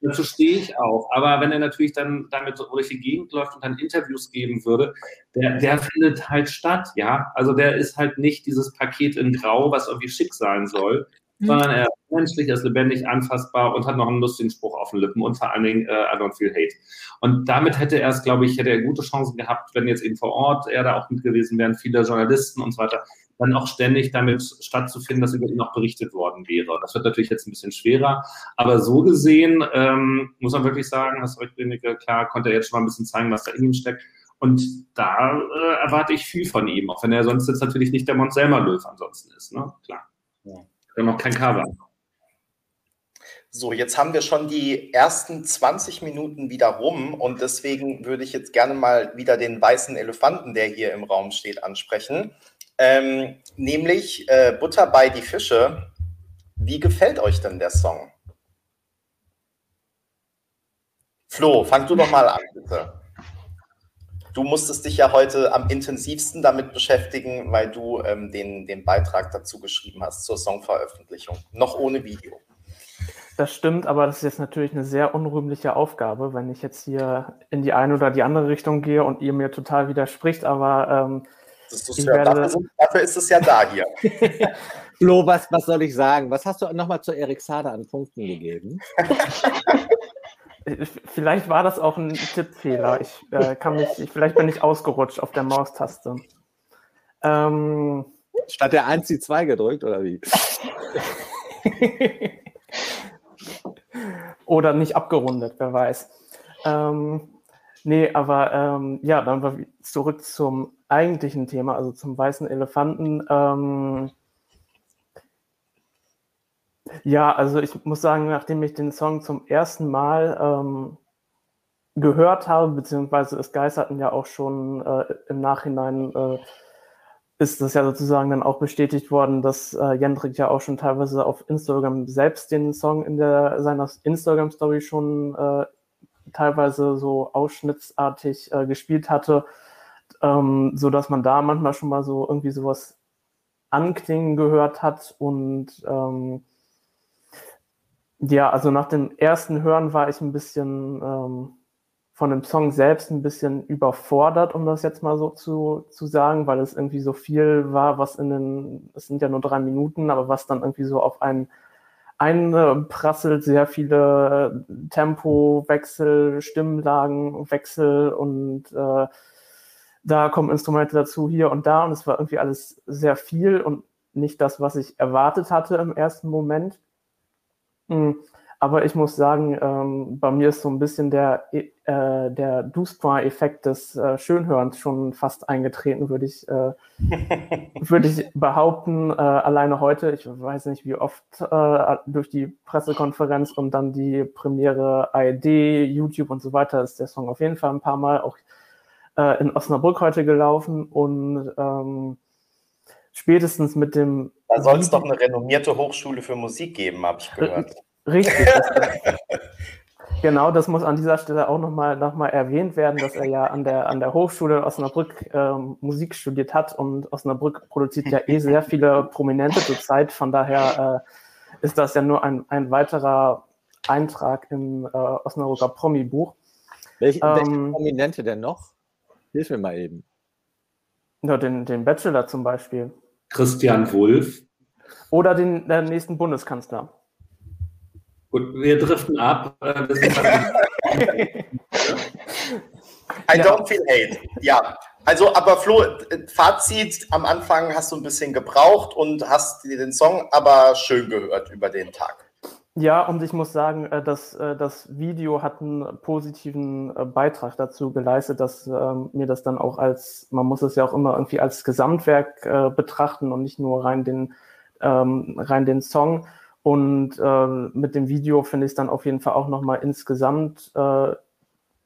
Speaker 5: Dazu stehe ich auch. Aber wenn er natürlich dann damit so durch die Gegend läuft und dann Interviews geben würde, der, der findet halt statt, ja. Also der ist halt nicht dieses Paket in Grau, was irgendwie schick sein soll, mhm. sondern er ist menschlich, er ist lebendig, anfassbar und hat noch einen lustigen Spruch auf den Lippen und vor allen Dingen äh, I don't feel hate. Und damit hätte er es, glaube ich, hätte er gute Chancen gehabt, wenn jetzt eben vor Ort er da auch mit gewesen wären, viele Journalisten und so weiter dann auch ständig damit stattzufinden, dass über ihn auch berichtet worden wäre. Das wird natürlich jetzt ein bisschen schwerer, aber so gesehen ähm, muss man wirklich sagen, dass Rückblindige, klar, konnte er jetzt schon mal ein bisschen zeigen, was da in ihm steckt. Und da äh, erwarte ich viel von ihm, auch wenn er sonst jetzt natürlich nicht der Mont Selmer Löw ansonsten ist, ne? Klar. Ja. Haben noch kein Cover.
Speaker 2: So, jetzt haben wir schon die ersten 20 Minuten wieder rum und deswegen würde ich jetzt gerne mal wieder den weißen Elefanten, der hier im Raum steht, ansprechen. Ähm, nämlich äh, Butter bei die Fische. Wie gefällt euch denn der Song? Flo, fang du doch mal an, bitte. Du musstest dich ja heute am intensivsten damit beschäftigen, weil du ähm, den, den Beitrag dazu geschrieben hast zur Songveröffentlichung. Noch ohne Video.
Speaker 4: Das stimmt, aber das ist jetzt natürlich eine sehr unrühmliche Aufgabe, wenn ich jetzt hier in die eine oder die andere Richtung gehe und ihr mir total widerspricht. Aber ähm,
Speaker 2: ist ja, dafür, dafür, ist es ja da hier. (laughs)
Speaker 1: Flo, was, was soll ich sagen? Was hast du nochmal zu Erik Sader an Punkten gegeben?
Speaker 4: vielleicht war das auch ein Tippfehler. Ich äh, kann mich, vielleicht bin ich ausgerutscht auf der Maustaste.
Speaker 1: Ähm, Statt der 1 die 2 gedrückt, oder wie? (laughs)
Speaker 4: oder nicht abgerundet, wer weiß. Ähm, nee, aber ähm, ja, dann war zurück zum eigentlichen Thema, also zum weißen Elefanten. Ähm, ja, also ich muss sagen, nachdem ich den Song zum ersten Mal ähm, gehört habe, beziehungsweise es geisterten ja auch schon äh, im Nachhinein, äh, ist das ja sozusagen dann auch bestätigt worden, dass äh, Jendrik ja auch schon teilweise auf Instagram selbst den Song in der, seiner Instagram-Story schon äh, teilweise so ausschnittsartig äh, gespielt hatte ähm, so dass man da manchmal schon mal so irgendwie sowas anklingen gehört hat und ähm, ja, also nach dem ersten Hören war ich ein bisschen ähm, von dem Song selbst ein bisschen überfordert, um das jetzt mal so zu, zu sagen, weil es irgendwie so viel war, was in den, es sind ja nur drei Minuten, aber was dann irgendwie so auf einen einprasselt, sehr viele Tempowechsel, Stimmlagenwechsel und äh, da kommen Instrumente dazu, hier und da. Und es war irgendwie alles sehr viel und nicht das, was ich erwartet hatte im ersten Moment. Hm. Aber ich muss sagen, ähm, bei mir ist so ein bisschen der, äh, der Duspoint-Effekt des äh, Schönhörens schon fast eingetreten, würde ich, äh, (laughs) würd ich behaupten. Äh, alleine heute, ich weiß nicht wie oft, äh, durch die Pressekonferenz und dann die Premiere ARD, YouTube und so weiter, ist der Song auf jeden Fall ein paar Mal auch äh, in Osnabrück heute gelaufen und ähm, spätestens mit dem.
Speaker 2: Da soll es doch eine renommierte Hochschule für Musik geben, habe ich gehört.
Speaker 4: Richtig. (laughs) (laughs) genau, das muss an dieser Stelle auch nochmal noch mal erwähnt werden, dass er ja an der, an der Hochschule Osnabrück ähm, Musik studiert hat und Osnabrück produziert ja eh sehr viele Prominente zurzeit. Von daher äh, ist das ja nur ein, ein weiterer Eintrag im äh, Osnabrücker Promi-Buch.
Speaker 1: Welche, ähm, welche Prominente denn noch? Hilf mir mal eben.
Speaker 4: Ja, den, den Bachelor zum Beispiel.
Speaker 5: Christian Wulff.
Speaker 4: Oder den, den nächsten Bundeskanzler.
Speaker 5: Gut, wir driften ab.
Speaker 2: Äh, (laughs) I don't feel hate. Ja, also, aber Flo, Fazit, am Anfang hast du ein bisschen gebraucht und hast den Song aber schön gehört über den Tag.
Speaker 4: Ja, und ich muss sagen, äh, dass äh, das Video hat einen positiven Beitrag dazu geleistet, dass ähm, mir das dann auch als, man muss es ja auch immer irgendwie als Gesamtwerk betrachten und nicht nur rein den, ähm, rein den Song. Und äh, mit dem Video finde ich es dann auf jeden Fall auch nochmal insgesamt äh,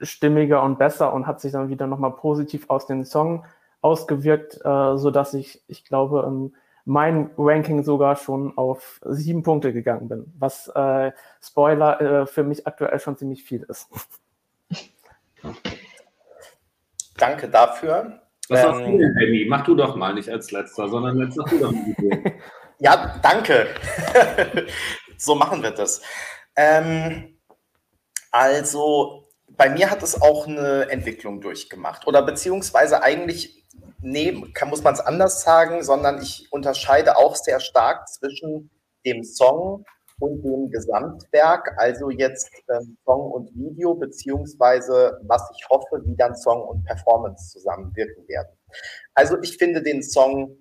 Speaker 4: stimmiger und besser und hat sich dann wieder nochmal positiv aus dem Song ausgewirkt, äh, sodass ich, ich glaube, mein Ranking sogar schon auf sieben Punkte gegangen bin, was äh, Spoiler äh, für mich aktuell schon ziemlich viel ist. (laughs)
Speaker 2: Danke dafür.
Speaker 5: Was ähm, hast du denn, Benny? Mach du doch mal nicht als letzter, sondern jetzt mach du doch mal. (laughs)
Speaker 2: Ja, danke. (laughs) so machen wir das. Ähm, also, bei mir hat es auch eine Entwicklung durchgemacht. Oder beziehungsweise eigentlich, nee, kann, muss man es anders sagen, sondern ich unterscheide auch sehr stark zwischen dem Song und dem Gesamtwerk, also jetzt ähm, Song und Video, beziehungsweise was ich hoffe, wie dann Song und Performance zusammenwirken werden. Also ich finde den Song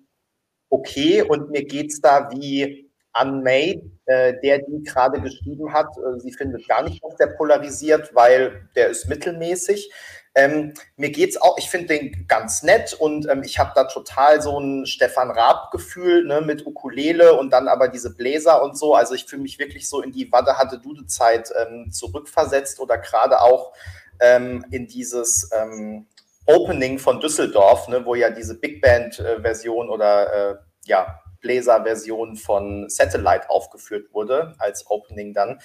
Speaker 2: okay und mir geht's da wie an May, äh, der die gerade geschrieben hat. Äh, sie findet gar nicht, dass der polarisiert, weil der ist mittelmäßig. Ähm, mir geht's auch, ich finde den ganz nett und ähm, ich habe da total so ein Stefan Raab-Gefühl ne, mit Ukulele und dann aber diese Bläser und so. Also ich fühle mich wirklich so in die Wadde hatte Dude-Zeit ähm, zurückversetzt oder gerade auch ähm, in dieses ähm, Opening von Düsseldorf, ne, wo ja diese Big Band-Version oder äh, ja, Bläser-Version von Satellite aufgeführt wurde, als Opening dann.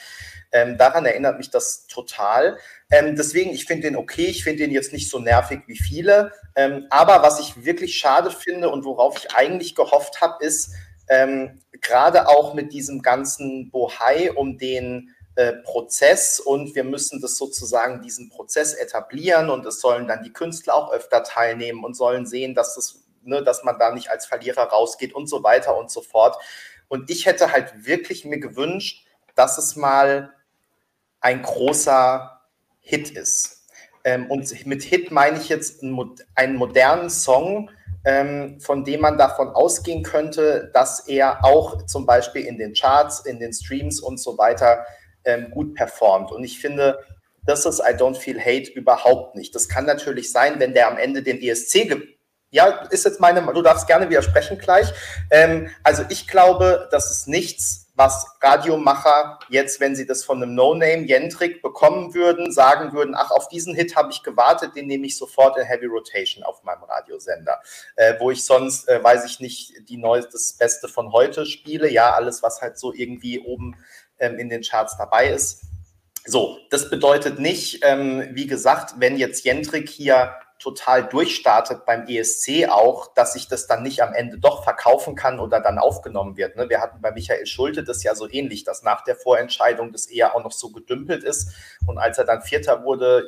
Speaker 2: Ähm, daran erinnert mich das total. Ähm, deswegen, ich finde den okay, ich finde den jetzt nicht so nervig wie viele. Ähm, aber was ich wirklich schade finde und worauf ich eigentlich gehofft habe, ist, ähm, gerade auch mit diesem ganzen Bohai um den äh, Prozess und wir müssen das sozusagen diesen Prozess etablieren und es sollen dann die Künstler auch öfter teilnehmen und sollen sehen, dass das, ne, dass man da nicht als Verlierer rausgeht und so weiter und so fort. Und ich hätte halt wirklich mir gewünscht, dass es mal ein großer Hit ist. Ähm, und mit Hit meine ich jetzt einen, modernen Song, ähm, von dem man davon ausgehen könnte, dass er auch zum Beispiel in den Charts, in den Streams und so weiter ähm, gut performt. Und ich finde, das ist I Don't Feel Hate überhaupt nicht. Das kann natürlich sein, wenn der am Ende den ESC. Ja, ist jetzt meine, du darfst gerne widersprechen gleich. Ähm, also ich glaube, das ist nichts, was Radiomacher jetzt, wenn sie das von einem No-Name Jentrik bekommen würden, sagen würden, ach, auf diesen Hit habe ich gewartet, den nehme ich sofort in Heavy Rotation auf meinem Radiosender. Äh, wo ich sonst, äh, weiß ich nicht, die neueste, das Beste von heute spiele. Ja, alles, was halt so irgendwie oben ähm, in den Charts dabei ist. So, das bedeutet nicht, ähm, wie gesagt, wenn jetzt Jentrik hier total durchstartet beim ESC auch, dass sich das dann nicht am Ende doch verkaufen kann oder dann aufgenommen wird. Ne? Wir hatten bei Michael Schulte das ja so ähnlich, dass nach der Vorentscheidung das eher auch noch so gedümpelt ist. Und als er dann Vierter wurde,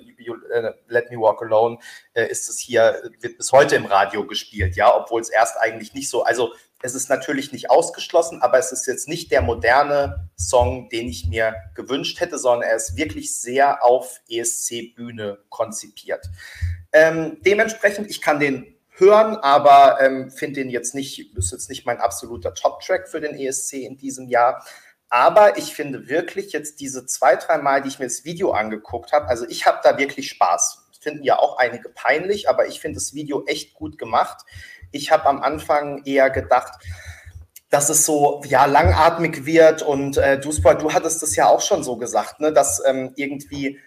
Speaker 2: äh, Let Me Walk Alone, äh, ist es hier, wird bis heute im Radio gespielt, ja, obwohl es erst eigentlich nicht so, also es ist natürlich nicht ausgeschlossen, aber es ist jetzt nicht der moderne Song, den ich mir gewünscht hätte, sondern er ist wirklich sehr auf ESC-Bühne konzipiert. Ähm, dementsprechend, ich kann den hören, aber ähm, finde den jetzt nicht, ist jetzt nicht mein absoluter Top-Track für den ESC in diesem Jahr. aber ich finde wirklich jetzt diese zwei, drei Mal, die ich mir das Video angeguckt habe, also ich habe da wirklich Spaß. Finden ja auch einige peinlich, aber ich finde das Video echt gut gemacht. Ich habe am Anfang eher gedacht, dass es so ja langatmig wird und äh, du, du hattest es ja auch schon so gesagt, ne, dass ähm, irgendwie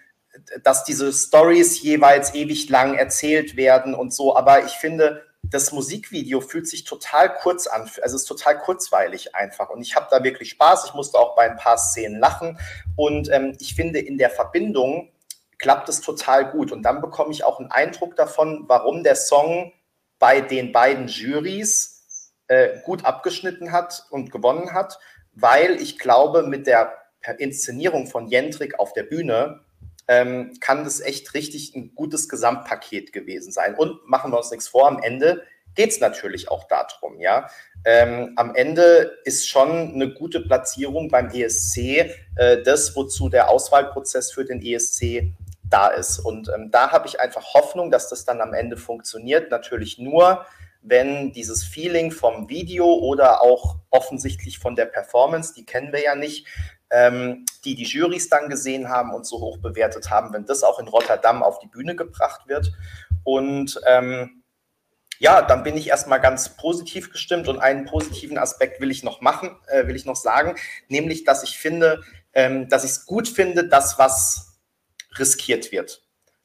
Speaker 2: dass diese Stories jeweils ewig lang erzählt werden und so, aber ich finde, das Musikvideo fühlt sich total kurz an, also ist total kurzweilig einfach. Und ich habe da wirklich Spaß. Ich musste auch bei ein paar Szenen lachen. Und ähm, ich finde, in der Verbindung klappt es total gut. Und dann bekomme ich auch einen Eindruck davon, warum der Song bei den beiden Juries äh, gut abgeschnitten hat und gewonnen hat, weil ich glaube, mit der Inszenierung von Jendrik auf der Bühne ähm, kann das echt richtig ein gutes Gesamtpaket gewesen sein. Und machen wir uns nichts vor, am Ende geht es natürlich auch darum, ja. Ähm, am Ende ist schon eine gute Platzierung beim ESC äh, das, wozu der Auswahlprozess für den ESC da ist. Und ähm, da habe ich einfach Hoffnung, dass das dann am Ende funktioniert. Natürlich nur, wenn dieses Feeling vom Video oder auch offensichtlich von der Performance, die kennen wir ja nicht, ähm, die die Jurys dann gesehen haben und so hoch bewertet haben, wenn das auch in Rotterdam auf die Bühne gebracht wird. Und ähm, ja, dann bin ich erstmal ganz positiv gestimmt und einen positiven Aspekt will ich noch machen, äh, will ich noch sagen, nämlich, dass ich finde, ähm, dass ich es gut finde, dass was riskiert wird.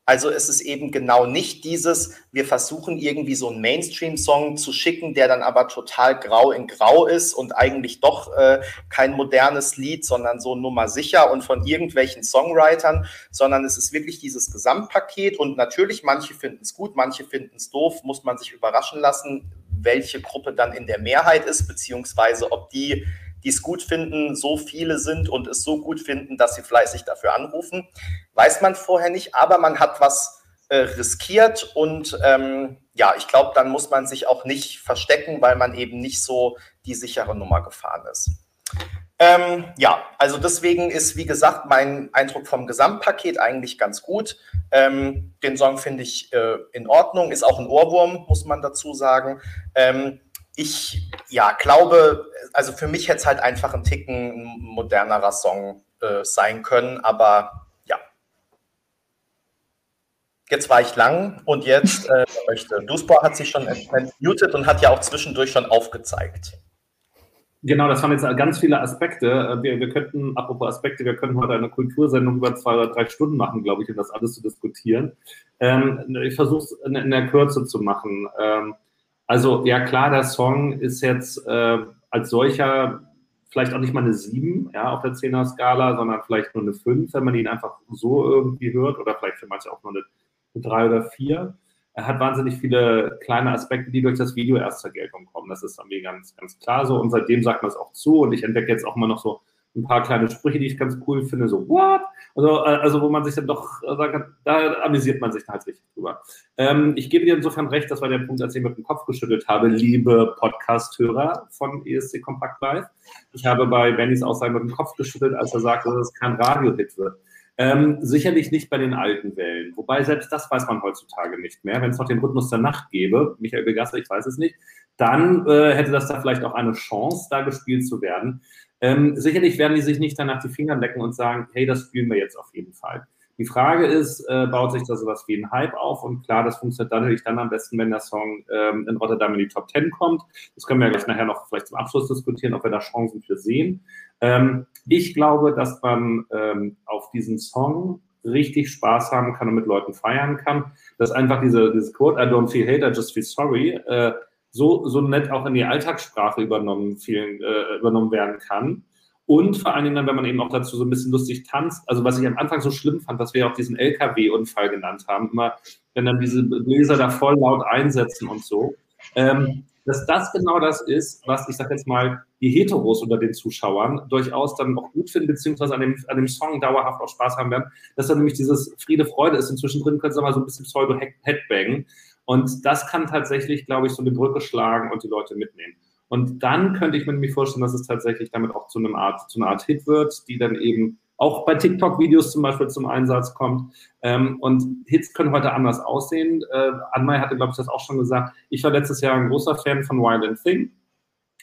Speaker 2: Also es ist eben genau nicht dieses, wir versuchen irgendwie so einen Mainstream-Song zu schicken, der dann aber total grau in grau ist und eigentlich doch äh, kein modernes Lied, sondern so Nummer sicher und von irgendwelchen Songwritern, sondern es ist wirklich dieses Gesamtpaket. Und natürlich, manche finden es gut, manche finden es doof, muss man sich überraschen lassen, welche Gruppe dann in der Mehrheit ist, beziehungsweise ob die die es gut finden, so viele sind und es so gut finden, dass sie fleißig dafür anrufen. Weiß man vorher nicht, aber man hat was äh, riskiert und ähm, ja, ich glaube, dann muss man sich auch nicht verstecken, weil man eben nicht so die sichere Nummer gefahren ist. Ähm, ja, also deswegen ist, wie gesagt, mein Eindruck vom Gesamtpaket eigentlich ganz gut. Ähm, den Song finde ich äh, in Ordnung, ist auch ein Ohrwurm, muss man dazu sagen. Ähm, ich ja, glaube, also für mich hätte es halt einfach ein Ticken modernerer Song äh, sein können, aber ja. Jetzt war ich lang und jetzt äh, möchte. Duspor hat sich schon entmutet und hat ja auch zwischendurch schon aufgezeigt.
Speaker 5: Genau, das waren jetzt ganz viele Aspekte. Äh, wir, wir könnten, apropos Aspekte, wir könnten heute eine Kultursendung über zwei oder drei Stunden machen, glaube ich, um das alles zu diskutieren. Ähm, ich versuche es in, in, der Kürze zu machen. Ähm, also ja klar, der Song ist jetzt äh, als solcher vielleicht auch nicht mal eine 7 ja, auf der 10er-Skala, sondern vielleicht nur eine 5, wenn man ihn einfach so irgendwie hört oder vielleicht für manche auch nur eine, eine 3 oder 4. Er hat wahnsinnig viele kleine Aspekte, die durch das Video erst zur Geltung kommen. Das ist mir ganz, ganz klar so. Und seitdem sagt man es auch zu. Und ich entdecke jetzt auch immer noch so ein paar kleine Sprüche, die ich ganz cool finde, so, what? Also, äh, also wo man sich dann doch äh, sagen kann, da amüsiert man sich dann halt richtig drüber. Ähm, ich gebe dir insofern recht, das war der Punkt, als ich mit dem Kopf geschüttelt habe, liebe Podcast-Hörer von ESC Kompakt Live. Ich habe bei Bennys Aussagen mit dem Kopf geschüttelt, als er sagte, dass es kein Radio-Hit wird. Ähm, sicherlich nicht bei den alten Wellen. Wobei selbst das weiß man heutzutage nicht mehr. Wenn es noch den Rhythmus der Nacht gäbe, Michael Begasser, ich weiß es nicht, dann äh, hätte das da vielleicht auch eine Chance, da gespielt zu werden. Ähm, sicherlich werden die sich nicht danach die Finger lecken und sagen, hey, das spielen wir jetzt auf jeden Fall. Die Frage ist, äh, baut sich da sowas wie ein Hype auf? Und klar, das funktioniert dann natürlich dann am besten, wenn der Song ähm, in Rotterdam in die Top 10 kommt. Das können wir gleich nachher noch vielleicht zum Abschluss diskutieren, ob wir da Chancen für sehen. Ähm, ich glaube, dass man ähm, auf diesen Song richtig Spaß haben kann und mit Leuten feiern kann. Dass einfach diese, diese Quote, I don't feel hate, I just feel sorry, äh, so, so nett auch in die Alltagssprache übernommen, vielen, äh, übernommen werden kann. Und vor allen Dingen dann, wenn man eben auch dazu so ein bisschen lustig tanzt. Also was ich am Anfang so schlimm fand, was wir auch diesen LKW-Unfall genannt haben, immer, wenn dann diese Bläser da voll laut einsetzen und so. Ähm, dass das genau das ist, was ich sag jetzt mal, die Heteros unter den Zuschauern durchaus dann auch gut finden, beziehungsweise an dem, an dem Song dauerhaft auch Spaß haben werden, dass dann nämlich dieses Friede, Freude ist. Inzwischen drin können sie mal so ein bisschen Pseudo-Headbang. Und das kann tatsächlich, glaube ich, so eine Brücke schlagen und die Leute mitnehmen. Und dann könnte ich mir nämlich vorstellen, dass es tatsächlich damit auch zu, einem Art, zu einer Art Hit wird, die dann eben auch bei TikTok-Videos zum Beispiel zum Einsatz kommt. Ähm, und Hits können heute anders aussehen. Äh, Anmai hatte, glaube ich, das auch schon gesagt. Ich war letztes Jahr ein großer Fan von Wild and Thing.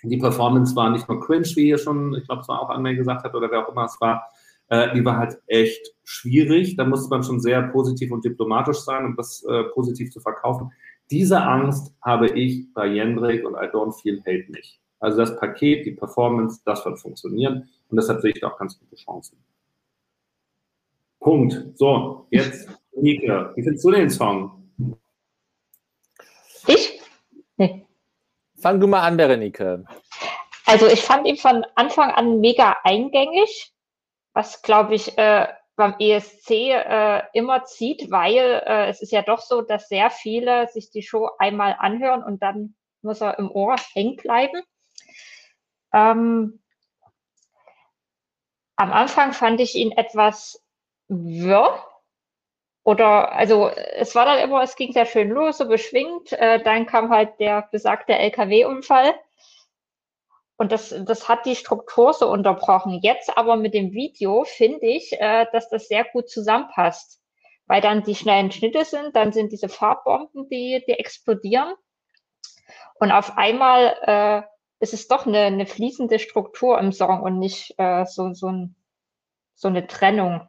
Speaker 5: Die Performance war nicht nur cringe, wie hier schon, ich glaube, es war auch Anne gesagt hat oder wer auch immer es war, äh, die war halt echt schwierig. Da musste man schon sehr positiv und diplomatisch sein, um das äh, positiv zu verkaufen. Diese Angst habe ich bei Jendrik und I don't feel hate nicht. Also das Paket, die Performance, das wird funktionieren und deshalb sehe ich da auch ganz gute Chancen. Punkt. So, jetzt Nike. Wie findest du den Song?
Speaker 3: Ich? Nee.
Speaker 1: Fang du mal an, Berenike.
Speaker 3: Also ich fand ihn von Anfang an mega eingängig, was glaube ich äh, beim ESC äh, immer zieht, weil äh, es ist ja doch so, dass sehr viele sich die Show einmal anhören und dann muss er im Ohr hängen bleiben. Ähm, am Anfang fand ich ihn etwas wirr. Oder, also, es war dann immer, es ging sehr schön los, so beschwingt. Äh, dann kam halt der besagte LKW-Unfall. Und das, das hat die Struktur so unterbrochen. Jetzt aber mit dem Video finde ich, äh, dass das sehr gut zusammenpasst. Weil dann die schnellen Schnitte sind, dann sind diese Farbbomben, die, die explodieren. Und auf einmal äh, ist es doch eine, eine fließende Struktur im Song und nicht äh, so, so, ein, so eine Trennung.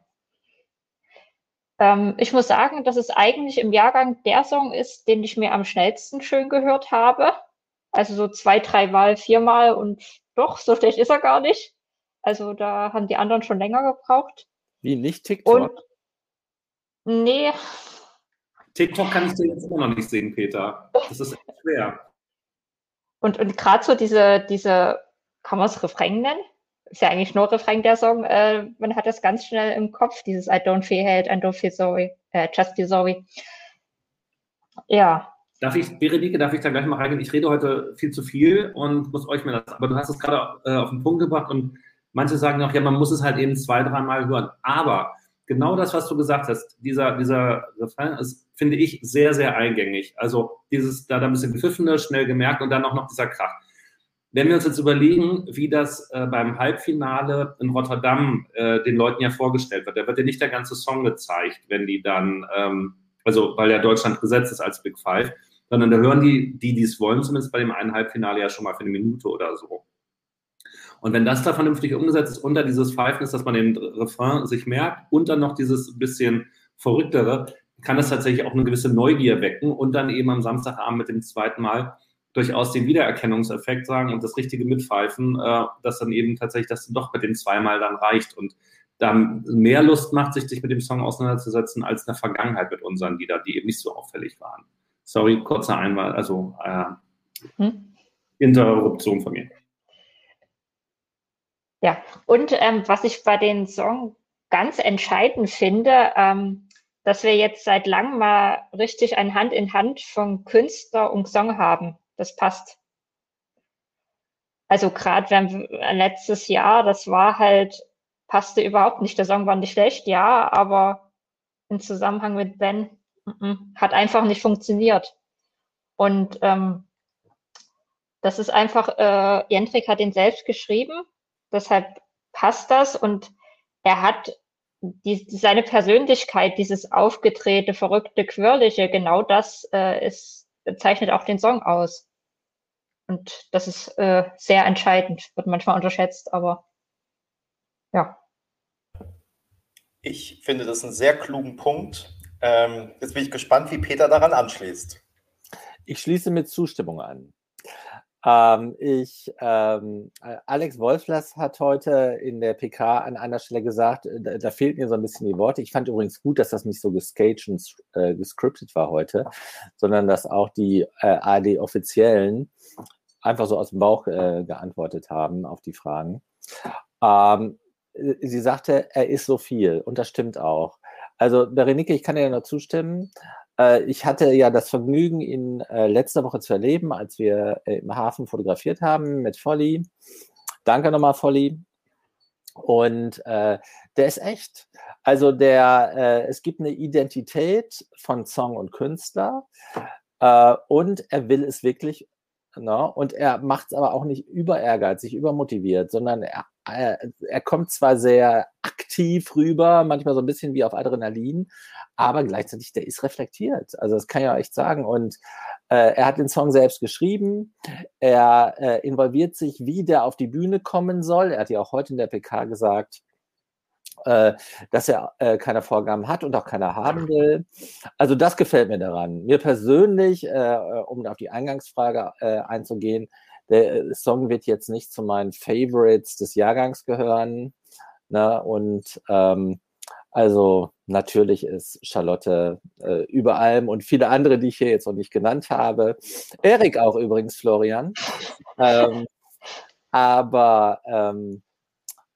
Speaker 3: Ähm, ich muss sagen, dass es eigentlich im Jahrgang der Song ist, den ich mir am schnellsten schön gehört habe. Also so zwei, dreimal, viermal und doch, so schlecht ist er gar nicht. Also da haben die anderen schon länger gebraucht.
Speaker 1: Wie, nicht TikTok? Und,
Speaker 3: nee.
Speaker 5: TikTok kann ich dir jetzt immer noch nicht sehen, Peter. Das ist echt schwer.
Speaker 3: Und, und gerade so diese, diese, kann man es Refrain nennen? Ist ja eigentlich nur Refrain der Song. Äh, man hat das ganz schnell im Kopf, dieses I don't feel hate, I don't feel sorry, äh, just feel sorry. Ja,
Speaker 5: Darf ich, Berenike, darf ich da gleich mal reingehen? Ich rede heute viel zu viel und muss euch mir das, aber du hast es gerade äh, auf den Punkt gebracht und manche sagen auch, ja, man muss es halt eben zwei, dreimal hören. Aber genau das, was du gesagt hast, dieser, dieser Refrain ist, finde ich, sehr, sehr eingängig. Also dieses, da, da ein bisschen gepfiffene, schnell gemerkt und dann auch noch dieser Krach. Wenn wir uns jetzt überlegen, wie das äh, beim Halbfinale in Rotterdam äh, den Leuten ja vorgestellt wird, da wird ja nicht der ganze Song gezeigt, wenn die dann, ähm, also weil ja Deutschland gesetzt ist als Big Five, sondern da hören die, die, die es wollen, zumindest bei dem einen Halbfinale ja schon mal für eine Minute oder so. Und wenn das da vernünftig umgesetzt ist, unter dieses Pfeifen ist, dass man den Refrain sich merkt und dann noch dieses bisschen Verrücktere, kann das tatsächlich auch eine gewisse Neugier wecken und dann eben am Samstagabend mit dem zweiten Mal durchaus den Wiedererkennungseffekt sagen und das richtige Mitpfeifen, äh, dass dann eben tatsächlich das doch mit dem zweimal dann reicht und dann mehr Lust macht, sich mit dem Song auseinanderzusetzen, als in der Vergangenheit mit unseren Liedern, die eben nicht so auffällig waren. Sorry, kurzer Einwand, also äh, hm? Interruption von mir.
Speaker 3: Ja, und ähm, was ich bei den Song ganz entscheidend finde, ähm, dass wir jetzt seit langem mal richtig ein Hand in Hand von Künstler und Song haben. Das passt. Also gerade wenn letztes Jahr, das war halt, passte überhaupt nicht. Der Song war nicht schlecht, ja, aber im Zusammenhang mit Ben hat einfach nicht funktioniert. Und ähm, das ist einfach, äh, Jendrik hat ihn selbst geschrieben, deshalb passt das und er hat die, seine Persönlichkeit, dieses aufgedrehte, verrückte, quirlige, genau das äh, ist, zeichnet auch den Song aus. Und das ist äh, sehr entscheidend, wird manchmal unterschätzt, aber ja.
Speaker 2: Ich finde das einen sehr klugen Punkt. Ähm, jetzt bin ich gespannt, wie Peter daran anschließt.
Speaker 1: Ich schließe mit Zustimmung an. Ähm, ich, ähm, Alex Wolflers hat heute in der PK an einer Stelle gesagt, äh, da, da fehlten mir so ein bisschen die Worte. Ich fand übrigens gut, dass das nicht so gestaged und äh, gescriptet war heute, sondern dass auch die äh, AD-Offiziellen einfach so aus dem Bauch äh, geantwortet haben auf die Fragen. Ähm, sie sagte, er ist so viel und das stimmt auch. Also, Berenike, ich kann dir nur zustimmen. Äh, ich hatte ja das Vergnügen, ihn äh, letzte Woche zu erleben, als wir äh, im Hafen fotografiert haben mit Folly. Danke nochmal, Folly. Und äh, der ist echt. Also der, äh, es gibt eine Identität von Song und Künstler äh, und er will es wirklich. Ne? Und er macht es aber auch nicht über ehrgeizig, übermotiviert, sondern er, er, er kommt zwar sehr aktiv rüber, manchmal so ein bisschen wie auf Adrenalin, aber gleichzeitig, der ist reflektiert. Also das kann ich ja echt sagen. Und Äh, er hat den Song selbst geschrieben. Er äh, involviert sich, wie der auf die Bühne kommen soll. Er hat ja auch heute in der PK gesagt, äh, dass er äh, keine Vorgaben hat und auch keine haben will. Also das gefällt mir daran. Mir persönlich, äh, um auf die Eingangsfrage äh, einzugehen, der Song wird jetzt nicht zu meinen Favorites des Jahrgangs gehören. Ne? Und ähm, also natürlich ist Charlotte äh, über allem und viele andere, die ich hier jetzt noch nicht genannt habe. Erik auch übrigens, Florian. (laughs) Ähm, aber ähm,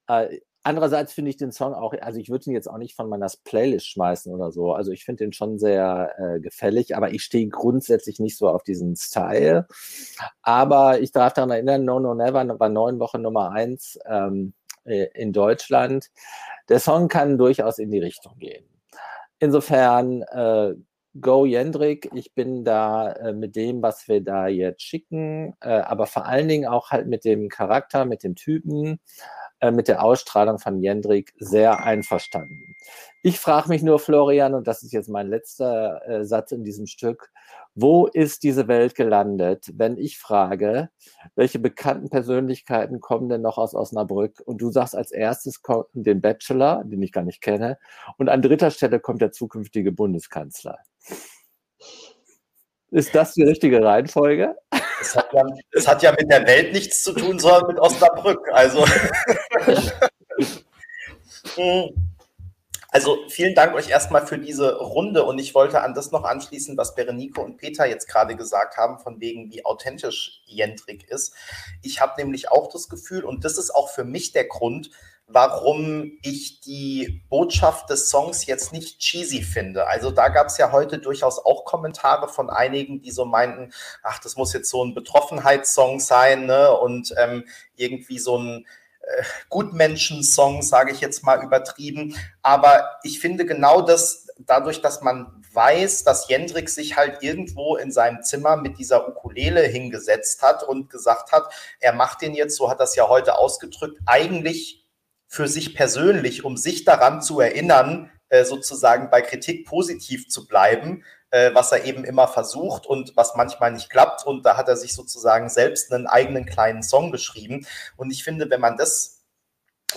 Speaker 1: äh, andererseits finde ich den Song auch, also ich würde ihn jetzt auch nicht von meiner Playlist schmeißen oder so. Also ich finde den schon sehr äh, gefällig, aber ich stehe grundsätzlich nicht so auf diesen Style. Aber ich darf daran erinnern, No No Never war neun Wochen Nummer eins. Ähm, äh, in Deutschland. Der Song kann durchaus in die Richtung gehen. Insofern, äh, Go Jendrik, ich bin da äh, mit dem, was wir da jetzt schicken, äh, aber vor allen Dingen auch halt mit dem Charakter, mit dem Typen, äh, mit der Ausstrahlung von Jendrik sehr einverstanden. Ich frage mich nur, Florian, und das ist jetzt mein letzter äh, Satz in diesem Stück, wo ist diese Welt gelandet, wenn ich frage, welche bekannten Persönlichkeiten kommen denn noch aus Osnabrück? Und du sagst als erstes den Bachelor, den ich gar nicht kenne, und an dritter Stelle kommt der zukünftige Bundeskanzler. Ist das die richtige Reihenfolge?
Speaker 2: Das hat, ja, das hat ja mit der Welt nichts zu tun, sondern mit Osnabrück. Also. (laughs) Hm. Also vielen Dank euch erstmal für diese Runde und ich wollte an das noch anschließen, was Berenike und Peter jetzt gerade gesagt haben, von wegen, wie authentisch Jentrik ist. Ich habe nämlich auch das Gefühl, und das ist auch für mich der Grund, warum ich die Botschaft des Songs jetzt nicht cheesy finde. Also da gab es ja heute durchaus auch Kommentare von einigen, die so meinten, ach, das muss jetzt so ein Betroffenheitssong sein ne? und ähm, irgendwie so ein äh, Gutmenschen-Song, sage ich jetzt mal übertrieben. Aber ich finde genau das, dadurch, dass man weiß, dass Jendrik sich halt irgendwo in seinem Zimmer mit dieser Ukulele hingesetzt hat und gesagt hat, er macht den jetzt, so hat das ja heute ausgedrückt, eigentlich für sich persönlich, um sich daran zu erinnern, äh, sozusagen bei Kritik positiv zu bleiben, äh, was er eben immer versucht und was manchmal nicht klappt. Und da hat er sich sozusagen selbst einen eigenen kleinen Song geschrieben. Und ich finde, wenn man das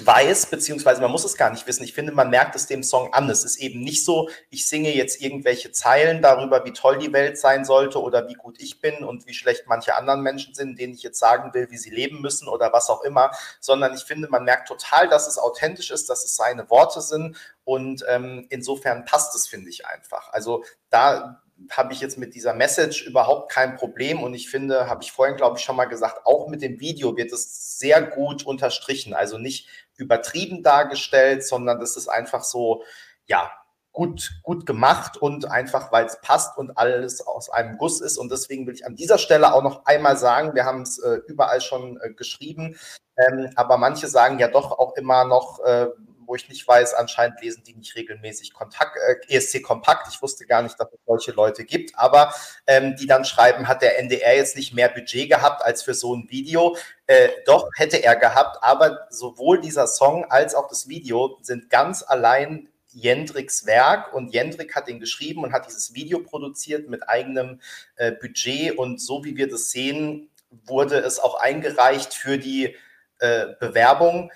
Speaker 2: weiß, beziehungsweise man muss es gar nicht wissen. Ich finde, man merkt es dem Song an. Es ist eben nicht so, ich singe jetzt irgendwelche Zeilen darüber, wie toll die Welt sein sollte oder wie gut ich bin und wie schlecht manche anderen Menschen sind, denen ich jetzt sagen will, wie sie leben müssen oder was auch immer, sondern ich finde, man merkt total, dass es authentisch ist, dass es seine Worte sind und ähm, insofern passt es, finde ich einfach. Also da habe ich jetzt mit dieser Message überhaupt kein Problem und ich finde, habe ich vorhin, glaube ich, schon mal gesagt, auch mit dem Video wird es sehr gut unterstrichen. Also nicht übertrieben dargestellt, sondern das ist einfach so, ja, gut, gut gemacht und einfach, weil es passt und alles aus einem Guss ist. Und deswegen will ich an dieser Stelle auch noch einmal sagen, wir haben es äh, überall schon äh, geschrieben, ähm, aber manche sagen ja doch auch immer noch, äh, wo ich nicht weiß, anscheinend lesen die nicht regelmäßig Kontakt, äh, ESC Kompakt. Ich wusste gar nicht, dass es solche Leute gibt, aber ähm, die dann schreiben, hat der NDR jetzt nicht mehr Budget gehabt als für so ein Video? Äh, doch, hätte er gehabt, aber sowohl dieser Song als auch das Video sind ganz allein Jendriks Werk. Und Jendrik hat ihn geschrieben und hat dieses Video produziert mit eigenem äh, Budget. Und so wie wir das sehen, wurde es auch eingereicht für die äh, Bewerbung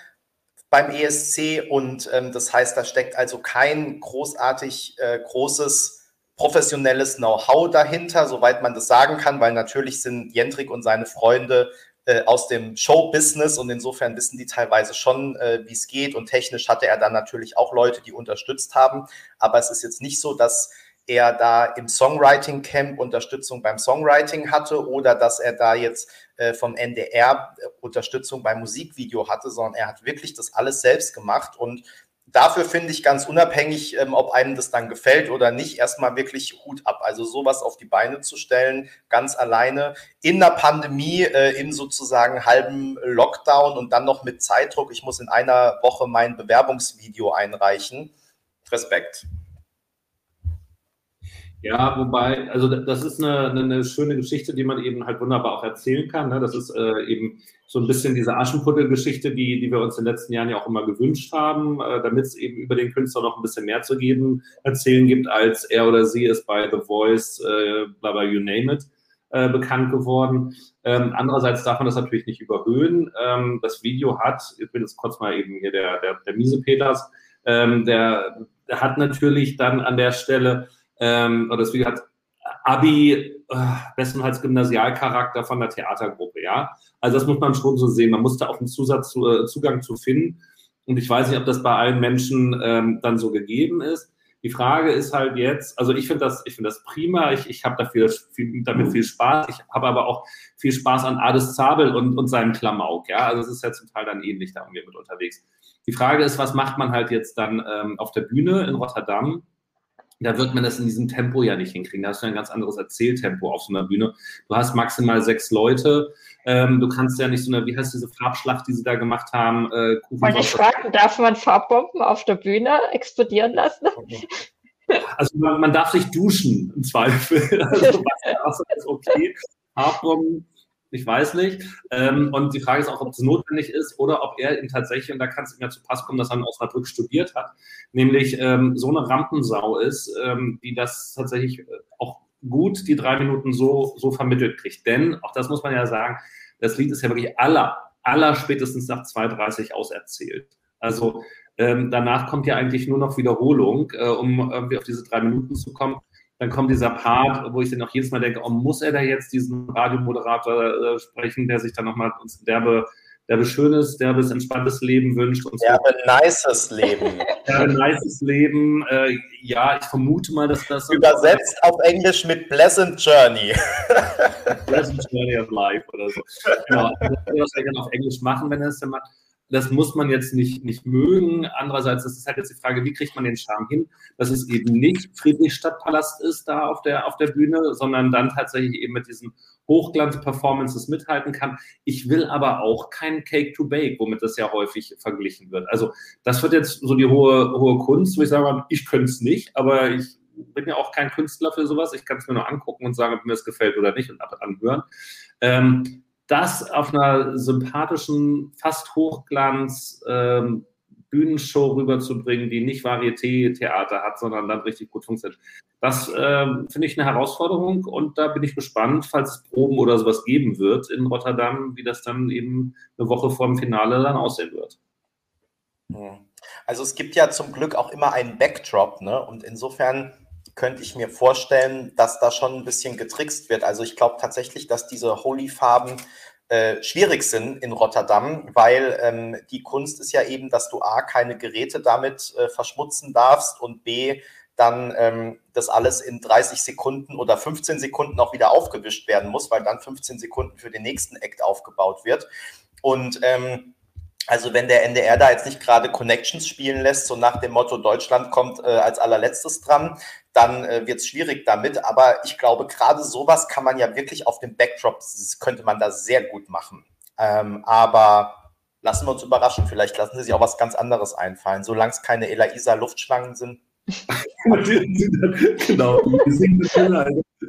Speaker 2: beim ESC und ähm, das heißt, da steckt also kein großartig äh, großes professionelles Know-how dahinter, soweit man das sagen kann, weil natürlich sind Jendrik und seine Freunde äh, aus dem Show-Business und insofern wissen die teilweise schon, äh, wie es geht und technisch hatte er dann natürlich auch Leute, die unterstützt haben, aber es ist jetzt nicht so, dass er da im Songwriting Camp Unterstützung beim Songwriting hatte oder dass er da jetzt äh, vom NDR Unterstützung beim Musikvideo hatte, sondern er hat wirklich das alles selbst gemacht und dafür finde ich ganz unabhängig, ähm, ob einem das dann gefällt oder nicht, erstmal wirklich Hut ab. Also sowas auf die Beine zu stellen, ganz alleine in der Pandemie, äh, im sozusagen halben Lockdown und dann noch mit Zeitdruck. Ich muss in einer Woche mein Bewerbungsvideo einreichen. Respekt.
Speaker 5: Ja, wobei, also das ist eine, eine, schöne Geschichte, die man eben halt wunderbar auch erzählen kann. Ne? Das ist äh, eben so ein bisschen diese Aschenputtel-Geschichte, die, die wir uns in den letzten Jahren ja auch immer gewünscht haben, äh, damit es eben über den Künstler noch ein bisschen mehr zu geben, erzählen gibt, als er oder sie es bei The Voice, äh, bla bla, you name it, äh, bekannt geworden. Ähm, andererseits darf man das natürlich nicht überhöhen. Ähm, das Video hat, ich bin jetzt kurz mal eben hier der, der, der miese Peters, ähm, der, der, hat natürlich dann an der Stelle, ähm, oder das Video hat Abi, äh, bestenfalls Gymnasialcharakter von der Theatergruppe, ja. Also das muss man schon so sehen. Man muss da auch einen Zusatz, äh, Zugang zu finden. Und ich weiß nicht, ob das bei allen Menschen ähm, dann so gegeben ist. Die Frage ist halt jetzt, also ich finde das, ich finde das prima, ich, ich habe dafür viel, damit viel Spaß, ich habe aber auch viel Spaß an Ades Zabel und, und seinem Klamauk, ja, also es ist ja zum Teil dann ähnlich, da wir mit unterwegs. Die Frage ist, was macht man halt jetzt dann ähm, auf der Bühne in Rotterdam? Da wird man das in diesem Tempo ja nicht hinkriegen. Da hast du ein ganz anderes Erzähltempo auf so einer Bühne. Du hast maximal sechs Leute. Ähm, du kannst ja nicht so eine, wie heißt diese Farbschlacht, die sie da gemacht haben?
Speaker 3: Äh, Wollte ich fragen, darf man Farbbomben auf der Bühne explodieren lassen?
Speaker 5: Also man, man darf sich duschen im Zweifel. (laughs) Also was ist okay. Farbbomben ich weiß nicht. Ähm, und die Frage ist auch, ob es notwendig ist oder ob er ihm tatsächlich, und da kann es ihm ja zu Pass kommen, dass er in Osnabrück studiert hat, nämlich ähm, so eine Rampensau ist, ähm, die das tatsächlich äh, auch gut die drei Minuten so, so vermittelt kriegt. Denn, auch das muss man ja sagen, das Lied ist ja wirklich aller, aller spätestens nach 2.30 auserzählt. Also ähm, danach kommt ja eigentlich nur noch Wiederholung, äh, um irgendwie auf diese drei Minuten zu kommen. Dann kommt dieser Part, wo ich dann auch jedes Mal denke, oh, muss er da jetzt diesen Radiomoderator äh, sprechen, der sich dann nochmal uns derbe, derbe schönes, derbes, entspanntes Leben wünscht. Und
Speaker 2: derbe so. nices Leben. (laughs)
Speaker 5: derbe nices Leben. Äh, ja, ich vermute mal, dass das...
Speaker 2: Übersetzt auf Englisch mit Pleasant Journey. (laughs)
Speaker 5: Pleasant Journey of Life oder so. Genau. Das würde er dann auf Englisch machen, wenn er es dann macht das muss man jetzt nicht, nicht mögen. Andererseits ist es halt jetzt die Frage, wie kriegt man den Charme hin, dass es eben nicht Friedrichstadtpalast ist da auf der, auf der Bühne, sondern dann tatsächlich eben mit diesen Hochglanz-Performances mithalten kann. Ich will aber auch kein Cake to Bake, womit das ja häufig verglichen wird. Also das wird jetzt so die hohe, hohe Kunst, wo ich sage, ich könnte es nicht, aber ich bin ja auch kein Künstler für sowas. Ich kann es mir nur angucken und sagen, ob mir es gefällt oder nicht und anhören. Ähm, das auf einer sympathischen, fast Hochglanz ähm, Bühnenshow rüberzubringen, die nicht Varieté-Theater hat, sondern dann richtig gut funktioniert. Das äh, finde ich eine Herausforderung und da bin ich gespannt, falls es Proben oder sowas geben wird in Rotterdam, wie das dann eben eine Woche vor dem Finale dann aussehen wird.
Speaker 2: Hm. Also es gibt ja zum Glück auch immer einen Backdrop, ne? Und insofern könnte ich mir vorstellen, dass da schon ein bisschen getrickst wird. Also ich glaube tatsächlich, dass diese Holy-Farben äh, schwierig sind in Rotterdam, weil ähm, die Kunst ist ja eben, dass du A, keine Geräte damit äh, verschmutzen darfst und B, dann ähm, das alles in 30 Sekunden oder 15 Sekunden auch wieder aufgewischt werden muss, weil dann 15 Sekunden für den nächsten Act aufgebaut wird. Und ähm, also wenn der NDR da jetzt nicht gerade Connections spielen lässt, so nach dem Motto, Deutschland kommt äh, als allerletztes dran, dann äh, wird es schwierig damit. Aber ich glaube, gerade sowas kann man ja wirklich auf dem Backdrop, könnte man da sehr gut machen. Ähm, aber lassen wir uns überraschen, vielleicht lassen sie sich auch was ganz anderes einfallen, solange es keine Elaisa Luftschlangen sind. (laughs)
Speaker 1: genau, die singen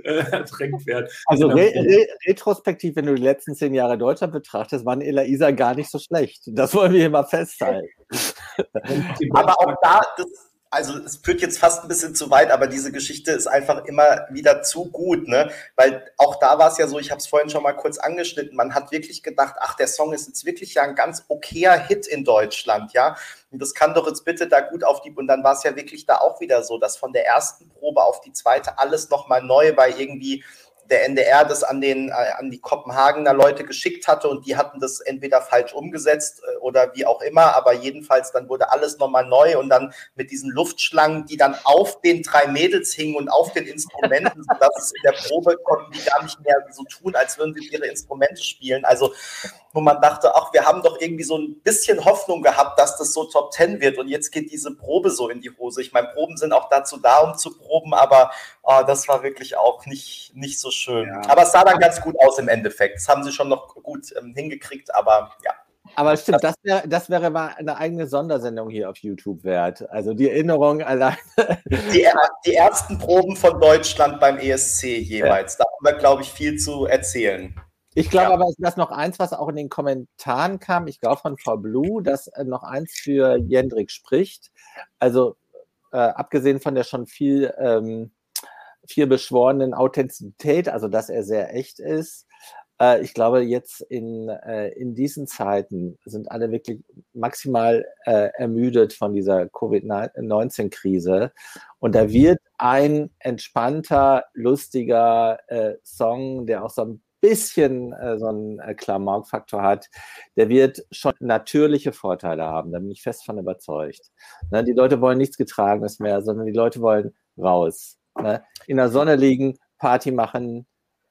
Speaker 1: äh, (laughs) ertränkt werden. Also genau. re re retrospektiv, wenn du die letzten zehn Jahre Deutschland betrachtest, waren Elaisa gar nicht so schlecht. Das wollen wir hier mal festhalten. (laughs)
Speaker 2: Aber auch da, das, also es führt jetzt fast ein bisschen zu weit, aber diese Geschichte ist einfach immer wieder zu gut, ne? Weil auch da war es ja so, ich habe es vorhin schon mal kurz angeschnitten, man hat wirklich gedacht, ach, der Song ist jetzt wirklich ja ein ganz okayer Hit in Deutschland, ja? Und das kann doch jetzt bitte da gut auf die, und dann war es ja wirklich da auch wieder so, dass von der ersten Probe auf die zweite alles nochmal neu bei irgendwie der NDR das an, den, äh, an die Kopenhagener Leute geschickt hatte und die hatten das entweder falsch umgesetzt äh, oder wie auch immer, aber jedenfalls dann wurde alles nochmal neu und dann mit diesen Luftschlangen, die dann auf den drei Mädels hingen und auf den Instrumenten, (laughs) sodass es in der Probe konnten die gar nicht mehr so tun, als würden sie ihre Instrumente spielen. Also wo man dachte, ach, wir haben doch irgendwie so ein bisschen Hoffnung gehabt, dass das so Top Ten wird und jetzt geht diese Probe so in die Hose. Ich meine, Proben sind auch dazu da, um zu proben, aber oh, das war wirklich auch nicht, nicht so schön. Ja. Aber es sah dann ganz gut aus im Endeffekt. Das haben sie schon noch gut ähm, hingekriegt, aber ja.
Speaker 1: Aber stimmt, das wäre, das wäre mal eine eigene Sondersendung hier auf YouTube wert. Also die Erinnerung (laughs) allein.
Speaker 2: Die, die ersten Proben von Deutschland beim ESC jeweils. Ja. Da haben wir, glaube ich, viel zu erzählen.
Speaker 1: Ich glaube ja. aber, dass noch eins, was auch in den Kommentaren kam, ich glaube von Frau Blue, dass äh, noch eins für Jendrik spricht. Also äh, abgesehen von der schon viel ähm, viel beschworenen Authentizität, also dass er sehr echt ist. Äh, ich glaube, jetzt in, äh, in diesen Zeiten sind alle wirklich maximal äh, ermüdet von dieser Covid-19-Krise. Und da wird ein entspannter, lustiger äh, Song, der auch so ein bisschen äh, so einen äh, Klamauk-Faktor hat, der wird schon natürliche Vorteile haben. Da bin ich fest von überzeugt. Ne, die Leute wollen nichts Getragenes mehr, sondern die Leute wollen raus. Ne? In der Sonne liegen, Party machen,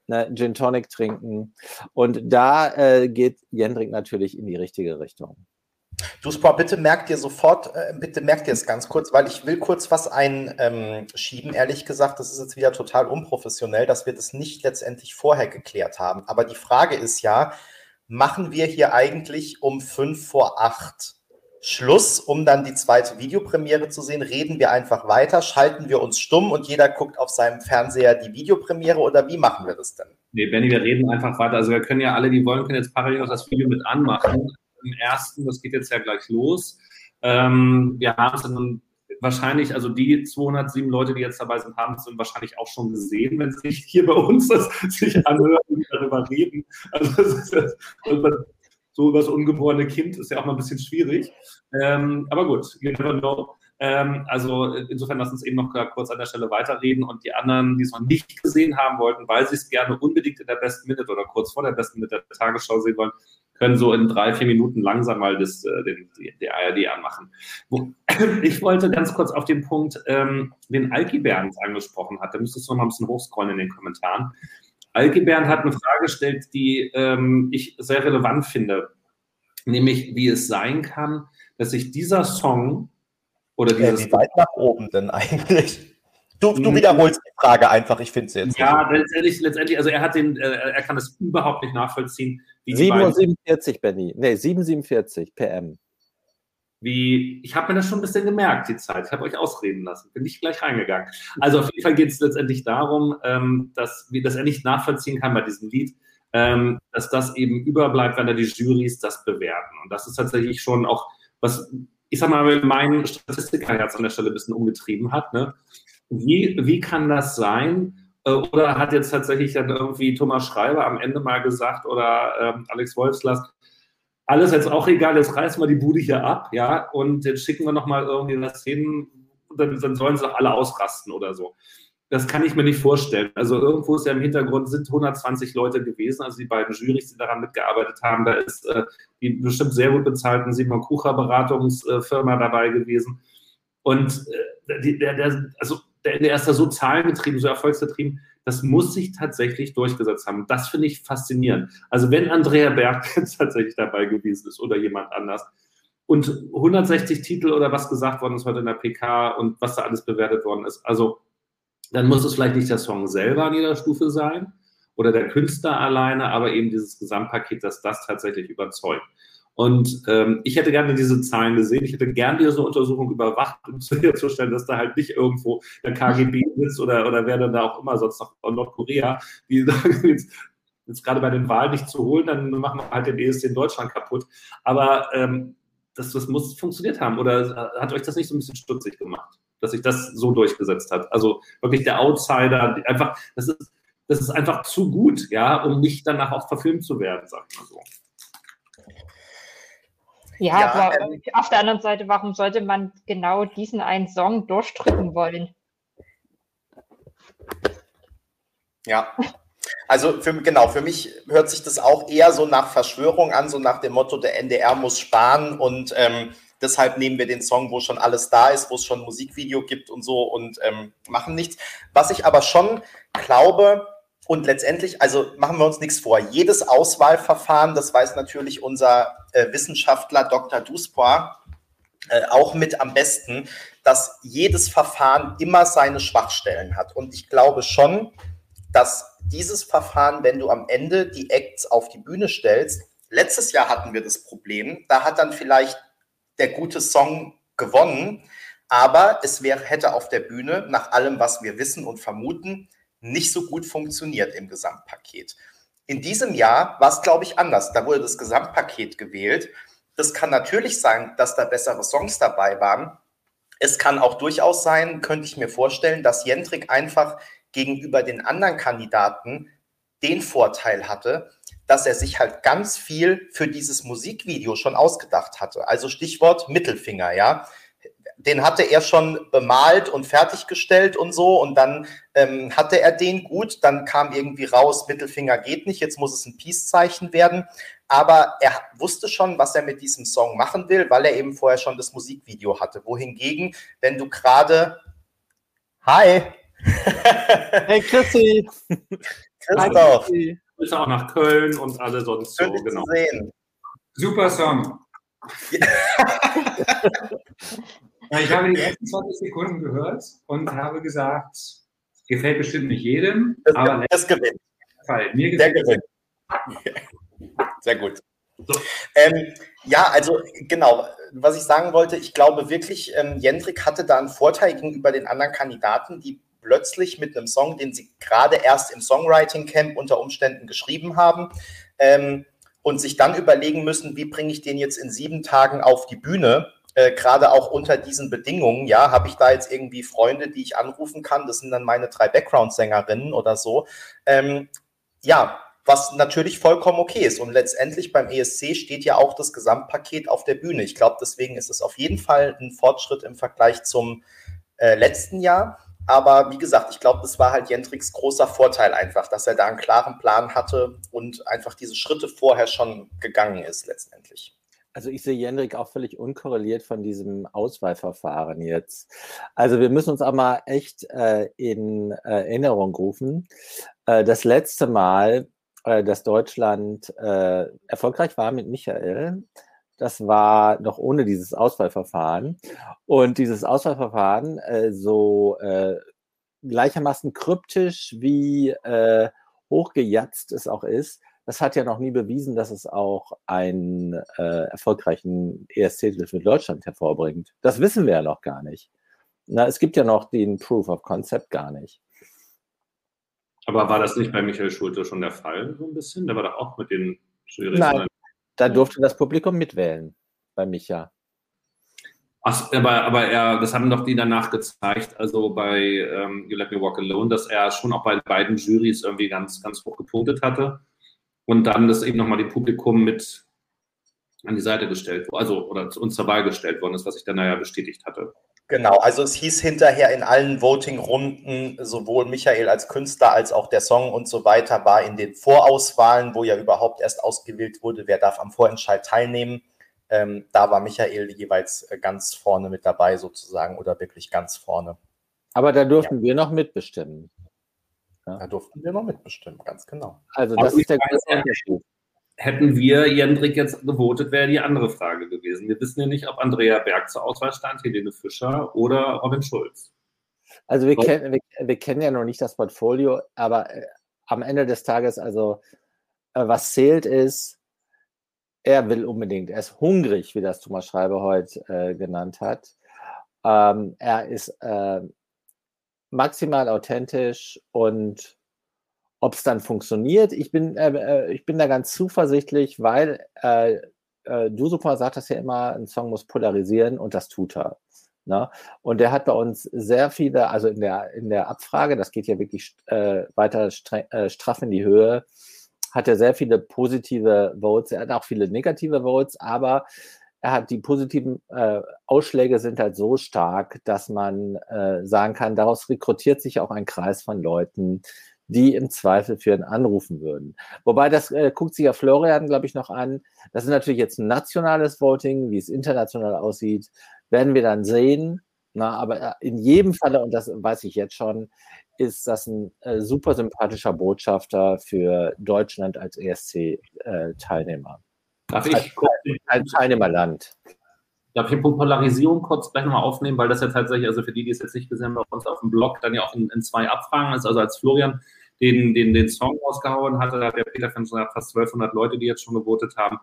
Speaker 1: ne, Gin Tonic trinken. Und da äh, geht Jendrik natürlich in die richtige Richtung.
Speaker 2: Du, bitte merkt dir sofort, äh, bitte merkt dir es ganz kurz, weil ich will kurz was einschieben. Ehrlich gesagt, das ist jetzt wieder total unprofessionell, dass wir das nicht letztendlich vorher geklärt haben. Aber die Frage ist ja, machen wir hier eigentlich um fünf vor acht Schluss, um dann die zweite Videopremiere zu sehen? Reden wir einfach weiter? Schalten wir uns stumm und jeder guckt auf seinem Fernseher die Videopremiere oder wie machen wir das denn?
Speaker 5: Nee, Benny, wir reden einfach weiter. Also wir können ja alle, die wollen, können jetzt parallel auch das Video mit anmachen. Im ersten, das geht jetzt ja gleich los. Ähm, wir haben es dann wahrscheinlich, also die 207 Leute, die jetzt dabei sind, haben es dann wahrscheinlich auch schon gesehen, wenn sie hier bei uns das sich anhören und darüber reden. Also das ist, so das ungeborene Kind ist ja auch mal ein bisschen schwierig. Ähm, aber gut, you never know. Ähm, also insofern lass uns eben noch kurz an der Stelle weiterreden und die anderen, die es noch nicht gesehen haben wollten, weil sie es gerne unbedingt in der besten Minute oder kurz vor der besten Minute der Tagesschau sehen wollen, können so in drei, vier Minuten langsam mal das, äh, den, die ARD anmachen. (coughs) Ich wollte ganz kurz auf den Punkt, ähm, den Alki Bernd angesprochen hat. Da müsstest du noch mal ein bisschen hochscrollen in den Kommentaren. Algebern hat eine Frage gestellt, die ähm, ich sehr relevant finde, nämlich wie es sein kann, dass sich dieser Song oder dieses...
Speaker 2: Ja, wie weit nach oben denn eigentlich? Du, du wiederholst die Frage einfach, ich finde es jetzt.
Speaker 5: Ja, letztendlich, letztendlich, also er hat den, äh, er kann es überhaupt nicht nachvollziehen.
Speaker 1: 7.47 Benny. Nee, 7.47 PM
Speaker 5: wie, ich habe mir das schon ein bisschen gemerkt, die Zeit. Ich habe euch ausreden lassen, bin nicht gleich reingegangen. Also auf jeden Fall geht es letztendlich darum, ähm, dass, dass er nicht nachvollziehen kann bei diesem Lied, ähm, dass das eben überbleibt, wenn er die Jurys das bewerten. Und das ist tatsächlich schon auch, was, ich sag mal, mein Statistikerherz an der Stelle ein bisschen umgetrieben hat. Ne? Wie, wie kann das sein? Äh, oder hat jetzt tatsächlich dann irgendwie Thomas Schreiber am Ende mal gesagt oder ähm, Alex Wolfslast, alles jetzt auch egal, jetzt reißen wir die Bude hier ab, ja, und jetzt schicken wir nochmal irgendwie das hin, dann, dann sollen sie doch alle ausrasten oder so. Das kann ich mir nicht vorstellen. Also irgendwo ist ja im Hintergrund sind 120 Leute gewesen, also die beiden Jurys, die daran mitgearbeitet haben. Da ist äh, die bestimmt sehr gut bezahlten Simon Kucher Beratungsfirma dabei gewesen. Und äh, die, der, der, also der, ist da so zahlengetrieben, so erfolgsgetrieben, das muss sich tatsächlich durchgesetzt haben. Das finde ich faszinierend. Also wenn Andrea Berg jetzt (laughs) tatsächlich dabei gewesen ist oder jemand anders und 160 Titel oder was gesagt worden ist heute in der PK und was da alles bewertet worden ist, also dann muss es vielleicht nicht der Song selber an jeder Stufe sein oder der Künstler alleine, aber eben dieses Gesamtpaket, dass das tatsächlich überzeugt. Und ähm, ich hätte gerne diese Zahlen gesehen. Ich hätte gerne diese Untersuchung überwacht, um sicherzustellen, (laughs) dass da halt nicht irgendwo der KGB sitzt oder, oder wer dann da auch immer sonst noch Nordkorea, die (laughs) sagen, jetzt, jetzt gerade bei den Wahlen nicht zu holen, dann machen wir halt den ESC in Deutschland kaputt. Aber ähm, das, das muss funktioniert haben. Oder hat euch das nicht so ein bisschen stutzig gemacht, dass sich das so durchgesetzt hat? Also wirklich der Outsider, einfach, das ist, das ist einfach zu gut, ja, um nicht danach auch verfilmt zu werden, sag ich mal so.
Speaker 3: Ja, ja aber ähm, auf der anderen Seite, warum sollte man genau diesen einen Song durchdrücken wollen?
Speaker 2: Ja. Also für, genau, für mich hört sich das auch eher so nach Verschwörung an, so nach dem Motto, der NDR muss sparen und ähm, deshalb nehmen wir den Song, wo schon alles da ist, wo es schon ein Musikvideo gibt und so und ähm, machen nichts. Was ich aber schon glaube, und letztendlich, also machen wir uns nichts vor, jedes Auswahlverfahren, das weiß natürlich unser äh, Wissenschaftler Dr. Duspois äh, auch mit am besten, dass jedes Verfahren immer seine Schwachstellen hat. Und ich glaube schon, dass dieses Verfahren, wenn du am Ende die Acts auf die Bühne stellst, letztes Jahr hatten wir das Problem, da hat dann vielleicht der gute Song gewonnen, aber es wäre, hätte auf der Bühne, nach allem, was wir wissen und vermuten, nicht so gut funktioniert im Gesamtpaket. In diesem Jahr war es, glaube ich, anders. Da wurde das Gesamtpaket gewählt. Das kann natürlich sein, dass da bessere Songs dabei waren. Es kann auch durchaus sein, könnte ich mir vorstellen, dass Jentrik einfach gegenüber den anderen Kandidaten den Vorteil hatte, dass er sich halt ganz viel für dieses Musikvideo schon ausgedacht hatte. Also Stichwort Mittelfinger, ja. Den hatte er schon bemalt und fertiggestellt und so. Und dann ähm, hatte er den gut. Dann kam irgendwie raus, Mittelfinger geht nicht. Jetzt muss es ein Peace-Zeichen werden. Aber er wusste schon, was er mit diesem Song machen will, weil er eben vorher schon das Musikvideo hatte. Wohingegen, wenn du gerade. Hi! (laughs)
Speaker 1: Hey Chrissy!
Speaker 5: Christoph! Ist auch nach Köln und alle sonst
Speaker 2: Schön, so, genau. Sehen.
Speaker 6: Super Song. (laughs) ich habe die ersten 20 Sekunden gehört und habe gesagt, gefällt bestimmt nicht jedem,
Speaker 2: das aber das gewinnt.
Speaker 6: Mir gefällt Der gewinnt. (laughs)
Speaker 2: Sehr gut. So. Ähm, ja, also genau, was ich sagen wollte, ich glaube wirklich, ähm, Jendrik hatte da einen Vorteil gegenüber den anderen Kandidaten, die plötzlich mit einem Song, den sie gerade erst im Songwriting Camp unter Umständen geschrieben haben, ähm, und sich dann überlegen müssen, wie bringe ich den jetzt in sieben Tagen auf die Bühne, äh, gerade auch unter diesen Bedingungen. Ja, habe ich da jetzt irgendwie Freunde, die ich anrufen kann? Das sind dann meine drei Background-Sängerinnen oder so. Ähm, ja, was natürlich vollkommen okay ist. Und letztendlich beim ESC steht ja auch das Gesamtpaket auf der Bühne. Ich glaube, deswegen ist es auf jeden Fall ein Fortschritt im Vergleich zum äh, letzten Jahr. Aber wie gesagt, ich glaube, das war halt Jentrix großer Vorteil einfach, dass er da einen klaren Plan hatte und einfach diese Schritte vorher schon gegangen ist letztendlich.
Speaker 1: Also ich sehe Jendrik auch völlig unkorreliert von diesem Auswahlverfahren jetzt. Also wir müssen uns auch mal echt äh, in Erinnerung rufen. Äh, das letzte Mal, äh, dass Deutschland äh, erfolgreich war mit Michael, das war noch ohne dieses Auswahlverfahren. Und dieses Auswahlverfahren, äh, so äh, gleichermaßen kryptisch wie äh, hochgejatzt es auch ist, das hat ja noch nie bewiesen, dass es auch einen äh, erfolgreichen ESC-Titel für Deutschland hervorbringt. Das wissen wir ja noch gar nicht. Na, es gibt ja noch den Proof of Concept gar nicht.
Speaker 5: Aber war das nicht bei Michael Schulte schon der Fall, so ein bisschen? Der war doch auch mit den
Speaker 1: Jury. Nein, da durfte das Publikum mitwählen bei Micha.
Speaker 5: Ach, aber, aber er, das haben doch die danach gezeigt, also bei ähm, You Let Me Walk Alone, dass er schon auch bei beiden Jurys irgendwie ganz, ganz hoch gepunktet hatte und dann das eben nochmal dem Publikum mit an die Seite gestellt wurde, also oder uns zur Wahl gestellt worden ist, was ich dann ja bestätigt hatte.
Speaker 2: Genau, also es hieß hinterher in allen Voting-Runden, sowohl Michael als Künstler als auch der Song und so weiter, war in den Vorauswahlen, wo ja überhaupt erst ausgewählt wurde, wer darf am Vorentscheid teilnehmen. Ähm, da war Michael jeweils äh, ganz vorne mit dabei, sozusagen, oder wirklich ganz vorne.
Speaker 1: Aber da durften ja. wir noch mitbestimmen.
Speaker 2: Ja. Da durften wir noch mitbestimmen, ganz genau.
Speaker 5: Also, das ist der große Unterschied hätten wir Jendrik jetzt gewotet, wäre die andere Frage gewesen. Wir wissen ja nicht, ob Andrea Berg zur Auswahl stand, Helene Fischer oder Robin Schulz.
Speaker 1: Also wir, kennen, wir, wir, kennen ja noch nicht das Portfolio, aber äh, am Ende des Tages, also äh, was zählt ist, er will unbedingt, er ist hungrig, wie das Thomas Schreiber heute äh, genannt hat. Ähm, er ist äh, maximal authentisch und ob es dann funktioniert, ich bin, äh, äh, ich bin da ganz zuversichtlich, weil äh, äh, du super sagtest ja immer, ein Song muss polarisieren und das tut er. Ne? Und der hat bei uns sehr viele, also in der, in der Abfrage, das geht ja wirklich äh, weiter äh, straff in die Höhe, hat er sehr viele positive Votes, er hat auch viele negative Votes, aber er hat die positiven äh, Ausschläge sind halt so stark, dass man äh, sagen kann, daraus rekrutiert sich auch ein Kreis von Leuten, die im Zweifel für ihn anrufen würden. Wobei das äh, guckt sich ja Florian, glaube ich, noch an. Das ist natürlich jetzt ein nationales Voting, wie es international aussieht, werden wir dann sehen. Na, aber äh, in jedem Falle, und das weiß ich jetzt schon, ist das ein äh, super sympathischer Botschafter für Deutschland als ESC-Teilnehmer.
Speaker 5: Darf ich als Teilnehmerland. Darf ich den Punkt Polarisierung kurz gleich nochmal aufnehmen, weil das ja tatsächlich, also für die, die es jetzt nicht gesehen haben, bei uns auf dem Blog dann ja auch in, in zwei Abfragen ist. Also als Florian den, den, den Song rausgehauen hatte, da hat der Peter fans fast 1200 Leute, die jetzt schon gewotet haben.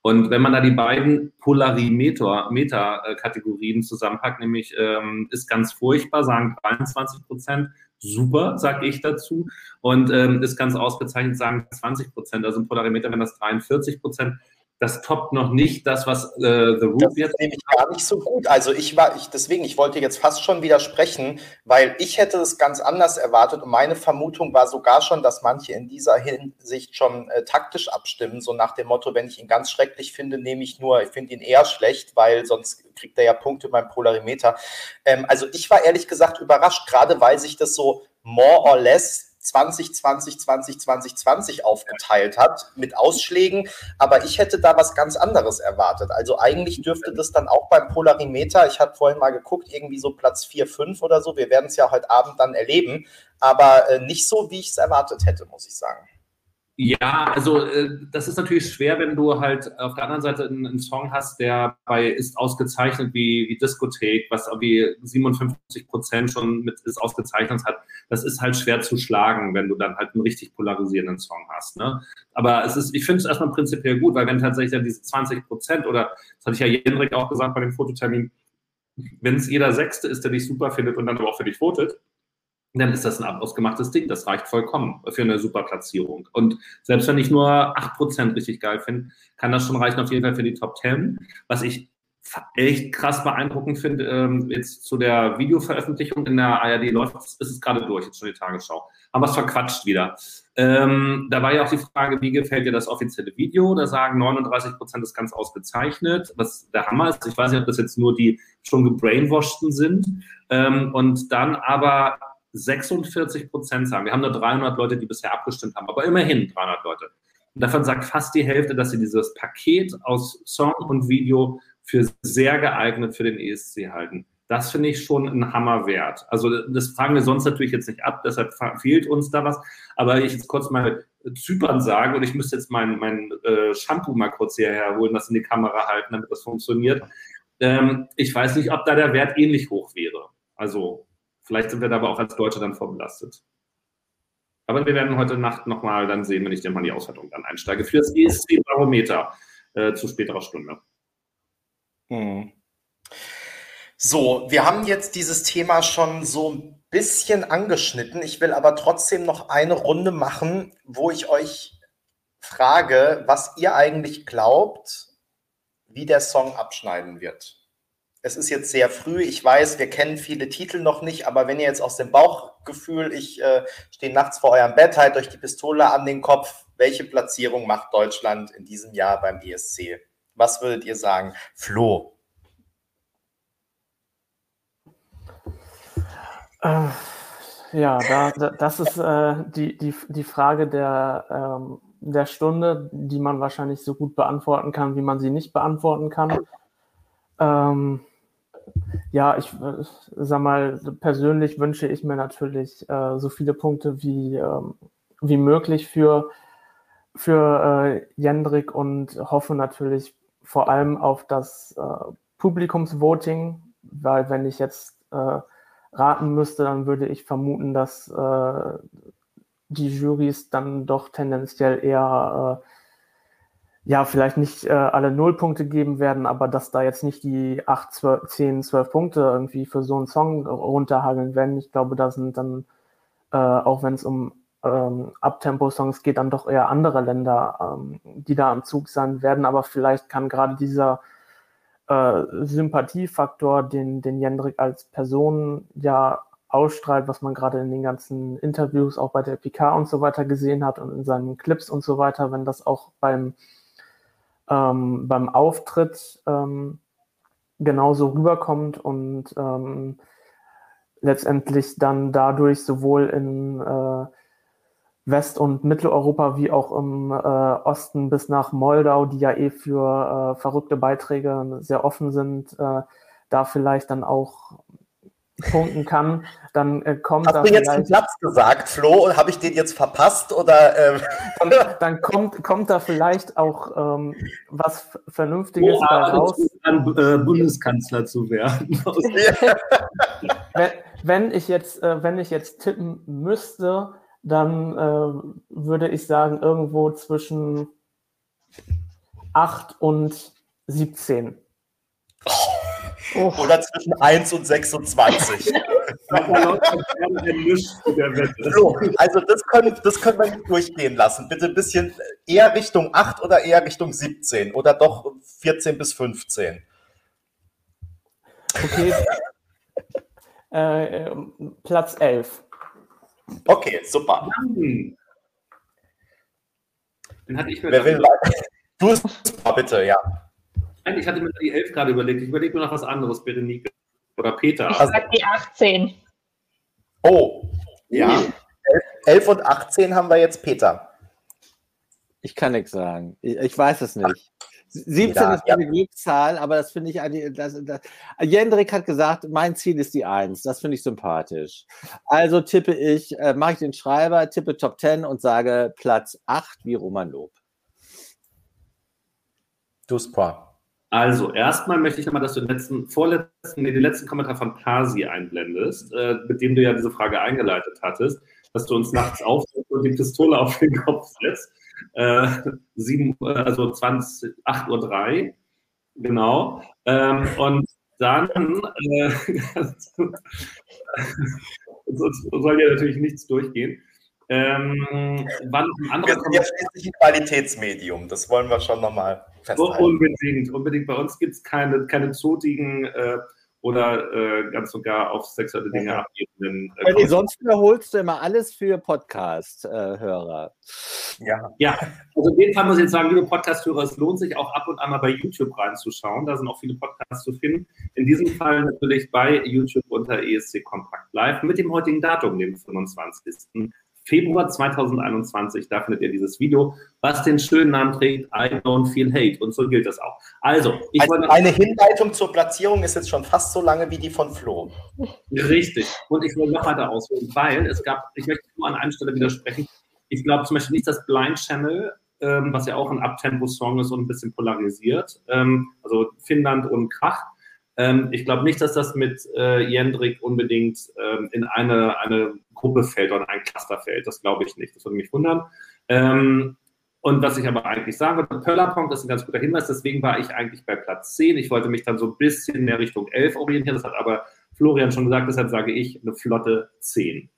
Speaker 5: Und wenn man da die beiden Polarimeter-Kategorien zusammenpackt, nämlich ähm, ist ganz furchtbar, sagen 23 Prozent, super, sage ich dazu, und ähm, ist ganz ausgezeichnet, sagen 20 Prozent. Also im Polarimeter wenn das 43 Prozent. Das toppt noch nicht das, was äh, The Root
Speaker 2: das jetzt. Das nehme ich gar nicht so gut. Also ich war, ich, deswegen, ich wollte jetzt fast schon widersprechen, weil ich hätte es ganz anders erwartet und meine Vermutung war sogar schon, dass manche in dieser Hinsicht schon äh, taktisch abstimmen, so nach dem Motto, wenn ich ihn ganz schrecklich finde, nehme ich nur, ich finde ihn eher schlecht, weil sonst kriegt er ja Punkte beim Polarimeter. Ähm, also ich war ehrlich gesagt überrascht, gerade weil sich das so more or less 2020, 20, 2020 aufgeteilt hat mit Ausschlägen. Aber ich hätte da was ganz anderes erwartet. Also eigentlich dürfte das dann auch beim Polarimeter, ich habe vorhin mal geguckt, irgendwie so Platz 4, 5 oder so. Wir werden es ja heute Abend dann erleben. Aber äh, nicht so, wie ich es erwartet hätte, muss ich sagen.
Speaker 5: Ja, also äh, das ist natürlich schwer, wenn du halt auf der anderen Seite einen, einen Song hast, der bei ist ausgezeichnet wie, wie Diskothek, was wie 57 Prozent schon mit ist ausgezeichnet hat. Das ist halt schwer zu schlagen, wenn du dann halt einen richtig polarisierenden Song hast. Ne? Aber es ist, ich finde es erstmal prinzipiell gut, weil wenn tatsächlich dann diese 20 Prozent oder das hatte ich ja Jendrik auch gesagt bei dem Fototermin, wenn es jeder Sechste ist, der dich super findet und dann aber auch für dich votet, dann ist das ein ausgemachtes Ding. Das reicht vollkommen für eine super Platzierung. Und selbst wenn ich nur 8% richtig geil finde, kann das schon reichen auf jeden Fall für die Top 10. Was ich echt krass beeindruckend finde, ähm, jetzt zu der Videoveröffentlichung in der ARD läuft, ist es gerade durch, jetzt schon die Tagesschau. Haben wir es verquatscht wieder. Ähm, da war ja auch die Frage, wie gefällt dir das offizielle Video? Da sagen 39 Prozent ist ganz ausgezeichnet, was der Hammer ist. Ich weiß nicht, ob das jetzt nur die schon gebrainwashten sind. Ähm, und dann aber 46 Prozent sagen, wir haben nur 300 Leute, die bisher abgestimmt haben, aber immerhin 300 Leute. Und davon sagt fast die Hälfte, dass sie dieses Paket aus Song und Video für sehr geeignet für den ESC halten. Das finde ich schon ein Hammer wert. Also das fragen wir sonst natürlich jetzt nicht ab, deshalb fehlt uns da was. Aber ich jetzt kurz mal Zypern sage und ich müsste jetzt mein, mein äh, Shampoo mal kurz hierher holen, das in die Kamera halten, damit das funktioniert. Ähm, ich weiß nicht, ob da der Wert ähnlich hoch wäre. Also Vielleicht sind wir da aber auch als Deutsche dann vorbelastet. Aber wir werden heute Nacht nochmal dann sehen, wenn ich dann mal in die Auswertung dann einsteige, für das ESC-Barometer äh, zu späterer Stunde.
Speaker 2: Hm. So, wir haben jetzt dieses Thema schon so ein bisschen angeschnitten. Ich will aber trotzdem noch eine Runde machen, wo ich euch frage, was ihr eigentlich glaubt, wie der Song abschneiden wird es ist jetzt sehr früh. Ich weiß, wir kennen viele Titel noch nicht, aber wenn ihr jetzt aus dem Bauchgefühl, ich äh, stehe nachts vor eurem Bett, halt euch die Pistole an den Kopf, welche Platzierung macht Deutschland in diesem Jahr beim ESC? Was würdet ihr sagen? Flo.
Speaker 4: Äh, ja, da, da, das ist äh, die, die, die Frage der, ähm, der Stunde, die man wahrscheinlich so gut beantworten kann, wie man sie nicht beantworten kann. Ähm, ja, ich sag mal, persönlich wünsche ich mir natürlich äh, so viele Punkte wie, ähm, wie möglich für, für äh, Jendrik und hoffe natürlich vor allem auf das äh, Publikumsvoting, weil wenn ich jetzt äh, raten müsste, dann würde ich vermuten, dass äh, die Jurys dann doch tendenziell eher äh, ja, vielleicht nicht äh, alle Nullpunkte geben werden, aber dass da jetzt nicht die 8, 12, 10, 12 Punkte irgendwie für so einen Song runterhageln werden. Ich glaube, da sind dann, äh, auch wenn es um ähm, Abtempo-Songs geht, dann doch eher andere Länder, ähm, die da am Zug sein werden. Aber vielleicht kann gerade dieser äh, Sympathiefaktor, den, den Jendrik als Person ja ausstrahlt, was man gerade in den ganzen Interviews auch bei der PK und so weiter gesehen hat und in seinen Clips und so weiter, wenn das auch beim ähm, beim Auftritt ähm, genauso rüberkommt und ähm, letztendlich dann dadurch sowohl in äh, West- und Mitteleuropa wie auch im äh, Osten bis nach Moldau, die ja eh für äh, verrückte Beiträge sehr offen sind, äh, da vielleicht dann auch punkten kann, dann äh, kommt
Speaker 2: Hast da du jetzt einen Platz gesagt, Flo, und habe ich den jetzt verpasst oder? Ähm?
Speaker 4: Dann, dann, kommt, kommt da vielleicht auch ähm, was Vernünftiges oh, bei raus.
Speaker 5: An, äh, Bundeskanzler zu werden. (laughs)
Speaker 4: wenn, wenn, ich jetzt, äh, wenn ich jetzt tippen müsste, dann äh, würde ich sagen irgendwo zwischen 8 und 17.
Speaker 2: Oh. Oh. Oder zwischen 1 und 26. (laughs) so, also das können, das können wir nicht durchgehen lassen. Bitte ein bisschen eher Richtung 8 oder eher Richtung 17 oder doch 14 bis 15.
Speaker 4: Okay. (laughs) äh, Platz 11.
Speaker 2: Okay, super.
Speaker 5: Den hatte ich mir
Speaker 2: Wer will Du es bitte, ja.
Speaker 5: Nein, ich hatte mir die 11 gerade überlegt. Ich überlege mir noch was anderes, Berenike. Oder Peter.
Speaker 3: Ich sag die 18.
Speaker 2: Oh, ja. 11 und 18 haben wir jetzt Peter.
Speaker 1: Ich kann nichts sagen. Ich, ich weiß es nicht. 17 ja, ist eine ja. Glückszahl, aber das finde ich, das, das, Jendrik hat gesagt, mein Ziel ist die 1. Das finde ich sympathisch. Also tippe ich, äh, mache ich den Schreiber, tippe Top 10 und sage Platz 8 wie Roman Lob.
Speaker 2: Du Spa.
Speaker 5: Also, erstmal möchte ich nochmal, dass du den letzten, vorletzten, nee, den letzten Kommentar von Pasi einblendest, äh, mit dem du ja diese Frage eingeleitet hattest, dass du uns nachts aufsetzt und die Pistole auf den Kopf setzt. Äh, sieben, also 20, 8.03 Uhr, genau. Ähm, und dann äh, (laughs) soll ja natürlich nichts durchgehen. Ähm,
Speaker 2: wann ein anderer wir sind ja schließlich ein Qualitätsmedium, das wollen wir schon nochmal
Speaker 5: festhalten. Unbedingt, unbedingt. Bei uns gibt es keine, keine zotigen äh, oder äh, ganz sogar auf sexuelle Dinge ja. abgebenden.
Speaker 1: Äh, nee, sonst wiederholst du immer alles für Podcast-Hörer.
Speaker 5: ja. ja, also in dem Fall muss ich jetzt sagen, liebe Podcast-Hörer, es lohnt sich auch ab und an mal bei YouTube reinzuschauen. Da sind auch viele Podcasts zu finden. In diesem Fall natürlich bei YouTube unter ESC Kompakt Live mit dem heutigen Datum, dem 25. Februar 2021. Da findet ihr dieses Video, was den schönen Namen trägt, I don't feel hate. Und so gilt das auch. Also,
Speaker 2: ich also wollte. Eine Hinleitung zur Platzierung ist jetzt schon fast so lange wie die von Flo.
Speaker 5: Richtig. Und ich will noch weiter ausholen, weil es gab, ich möchte nur an einer Stelle widersprechen. Ich glaube zum Beispiel nicht, dass Blind Channel, ähm, was ja auch ein Abtempo-Song ist und ein bisschen polarisiert, ähm, also Finnland und Krach, ähm, ich glaube nicht, dass das mit äh, Jendrik unbedingt ähm, in eine, eine Gruppe fällt oder ein Cluster fällt. Das glaube ich nicht. Das würde mich wundern. Ähm, und was ich aber eigentlich sagen würde, Pöllerpong, das ist ein ganz guter Hinweis, deswegen war ich eigentlich bei Platz 10. Ich wollte mich dann so ein bisschen mehr Richtung 11 orientieren. Das hat aber Florian schon gesagt, deshalb sage ich eine flotte 10.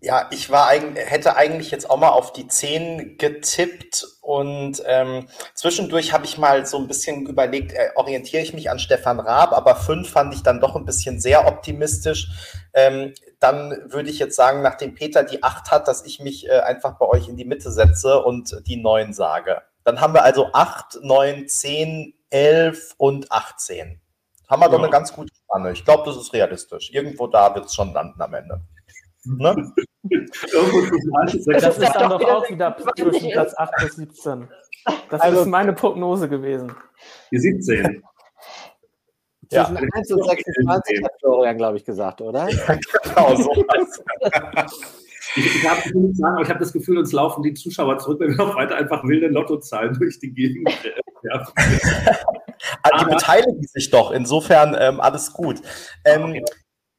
Speaker 2: Ja, ich war eigentlich, hätte eigentlich jetzt auch mal auf die 10 getippt und ähm, zwischendurch habe ich mal so ein bisschen überlegt, äh, orientiere ich mich an Stefan Raab, aber 5 fand ich dann doch ein bisschen sehr optimistisch. Ähm, dann würde ich jetzt sagen, nachdem Peter die 8 hat, dass ich mich äh, einfach bei euch in die Mitte setze und die 9 sage. Dann haben wir also 8, 9, 10, 11 und 18. Haben wir ja. doch eine ganz gute Spanne. Ich glaube, das ist realistisch. Irgendwo da wird es schon landen am Ende. Ne?
Speaker 4: das ist dann doch auch wieder zwischen Platz 8 bis 17. Das also, ist meine Prognose gewesen.
Speaker 5: Die 17.
Speaker 1: Ja. Zwischen 1 und 26 hat Florian, glaube ich, gesagt, oder? (laughs) Ja, genau, so
Speaker 5: Ich, ich habe ich hab das Gefühl, uns laufen die Zuschauer zurück, wenn wir noch weiter einfach wilde Lottozahlen durch die Gegend (laughs)
Speaker 2: werfen. Also die beteiligen sich doch, insofern ähm, alles gut. Ähm, okay.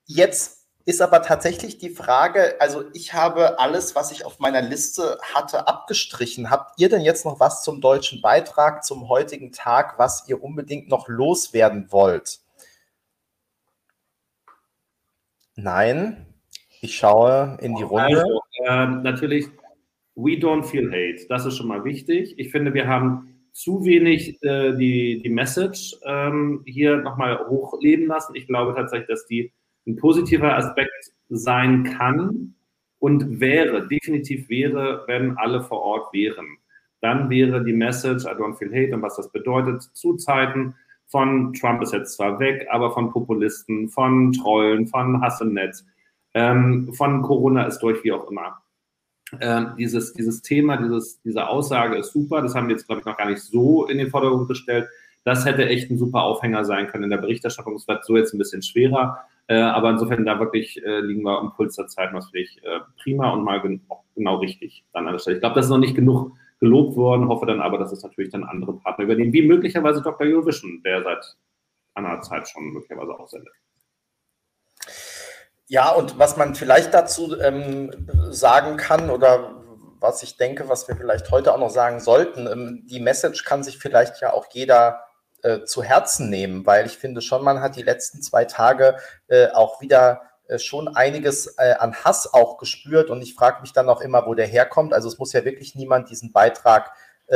Speaker 2: Jetzt ist aber tatsächlich die Frage, also ich habe alles, was ich auf meiner Liste hatte, abgestrichen. Habt ihr denn jetzt noch was zum deutschen Beitrag zum heutigen Tag, was ihr unbedingt noch loswerden wollt? Nein, ich schaue in die Runde. Also,
Speaker 5: äh, natürlich, we don't feel hate. Das ist schon mal wichtig. Ich finde, wir haben zu wenig äh, die, die Message ähm, hier nochmal hochleben lassen. Ich glaube tatsächlich, dass die ein positiver Aspekt sein kann und wäre, definitiv wäre, wenn alle vor Ort wären. Dann wäre die Message, I don't feel hate und was das bedeutet, zu Zeiten von Trump ist jetzt zwar weg, aber von Populisten, von Trollen, von Hass im Netz, ähm, von Corona ist durch, wie auch immer. Ähm, dieses, dieses Thema, dieses, diese Aussage ist super. Das haben wir jetzt, glaube ich, noch gar nicht so in den Vordergrund gestellt. Das hätte echt ein super Aufhänger sein können in der Berichterstattung. Es wird so jetzt ein bisschen schwerer. Äh, aber insofern da wirklich äh, liegen wir am Puls der Zeit, was finde ich äh, prima und mal gen genau richtig an der Stelle. Ich glaube, das ist noch nicht genug gelobt worden, hoffe dann aber, dass es natürlich dann andere Partner übernehmen, wie möglicherweise Dr. Eurovision, der seit einer Zeit schon möglicherweise auch sendet.
Speaker 2: Ja, und was man vielleicht dazu ähm, sagen kann oder was ich denke, was wir vielleicht heute auch noch sagen sollten, ähm, die Message kann sich vielleicht ja auch jeder äh, zu Herzen nehmen, weil ich finde schon, man hat die letzten zwei Tage äh, auch wieder äh, schon einiges äh, an Hass auch gespürt und ich frage mich dann auch immer, wo der herkommt. Also es muss ja wirklich niemand diesen Beitrag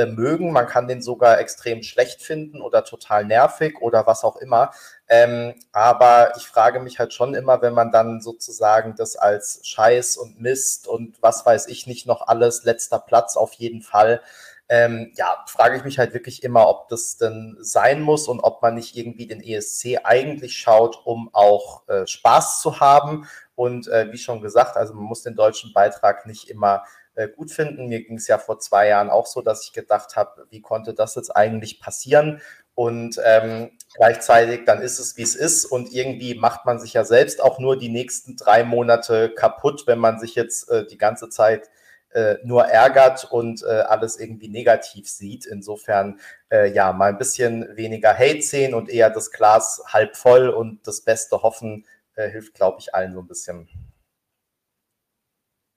Speaker 2: mögen. Man kann den sogar extrem schlecht finden oder total nervig oder was auch immer. Ähm, aber ich frage mich halt schon immer, wenn man dann sozusagen das als Scheiß und Mist und was weiß ich nicht noch alles, letzter Platz auf jeden Fall. Ähm, ja, frage ich mich halt wirklich immer, ob das denn sein muss und ob man nicht irgendwie den ESC eigentlich schaut, um auch äh, Spaß zu haben. Und äh, wie schon gesagt, also man muss den deutschen Beitrag nicht immer äh, gut finden. Mir ging es ja vor zwei Jahren auch so, dass ich gedacht habe, wie konnte das jetzt eigentlich passieren? Und ähm, gleichzeitig, dann ist es, wie es ist. Und irgendwie macht man sich ja selbst auch nur die nächsten drei Monate kaputt, wenn man sich jetzt äh, die ganze Zeit äh, nur ärgert und äh, alles irgendwie negativ sieht. Insofern, äh, ja, mal ein bisschen weniger Hate sehen und eher das Glas halb voll und das Beste hoffen, äh, hilft, glaube ich, allen so ein bisschen.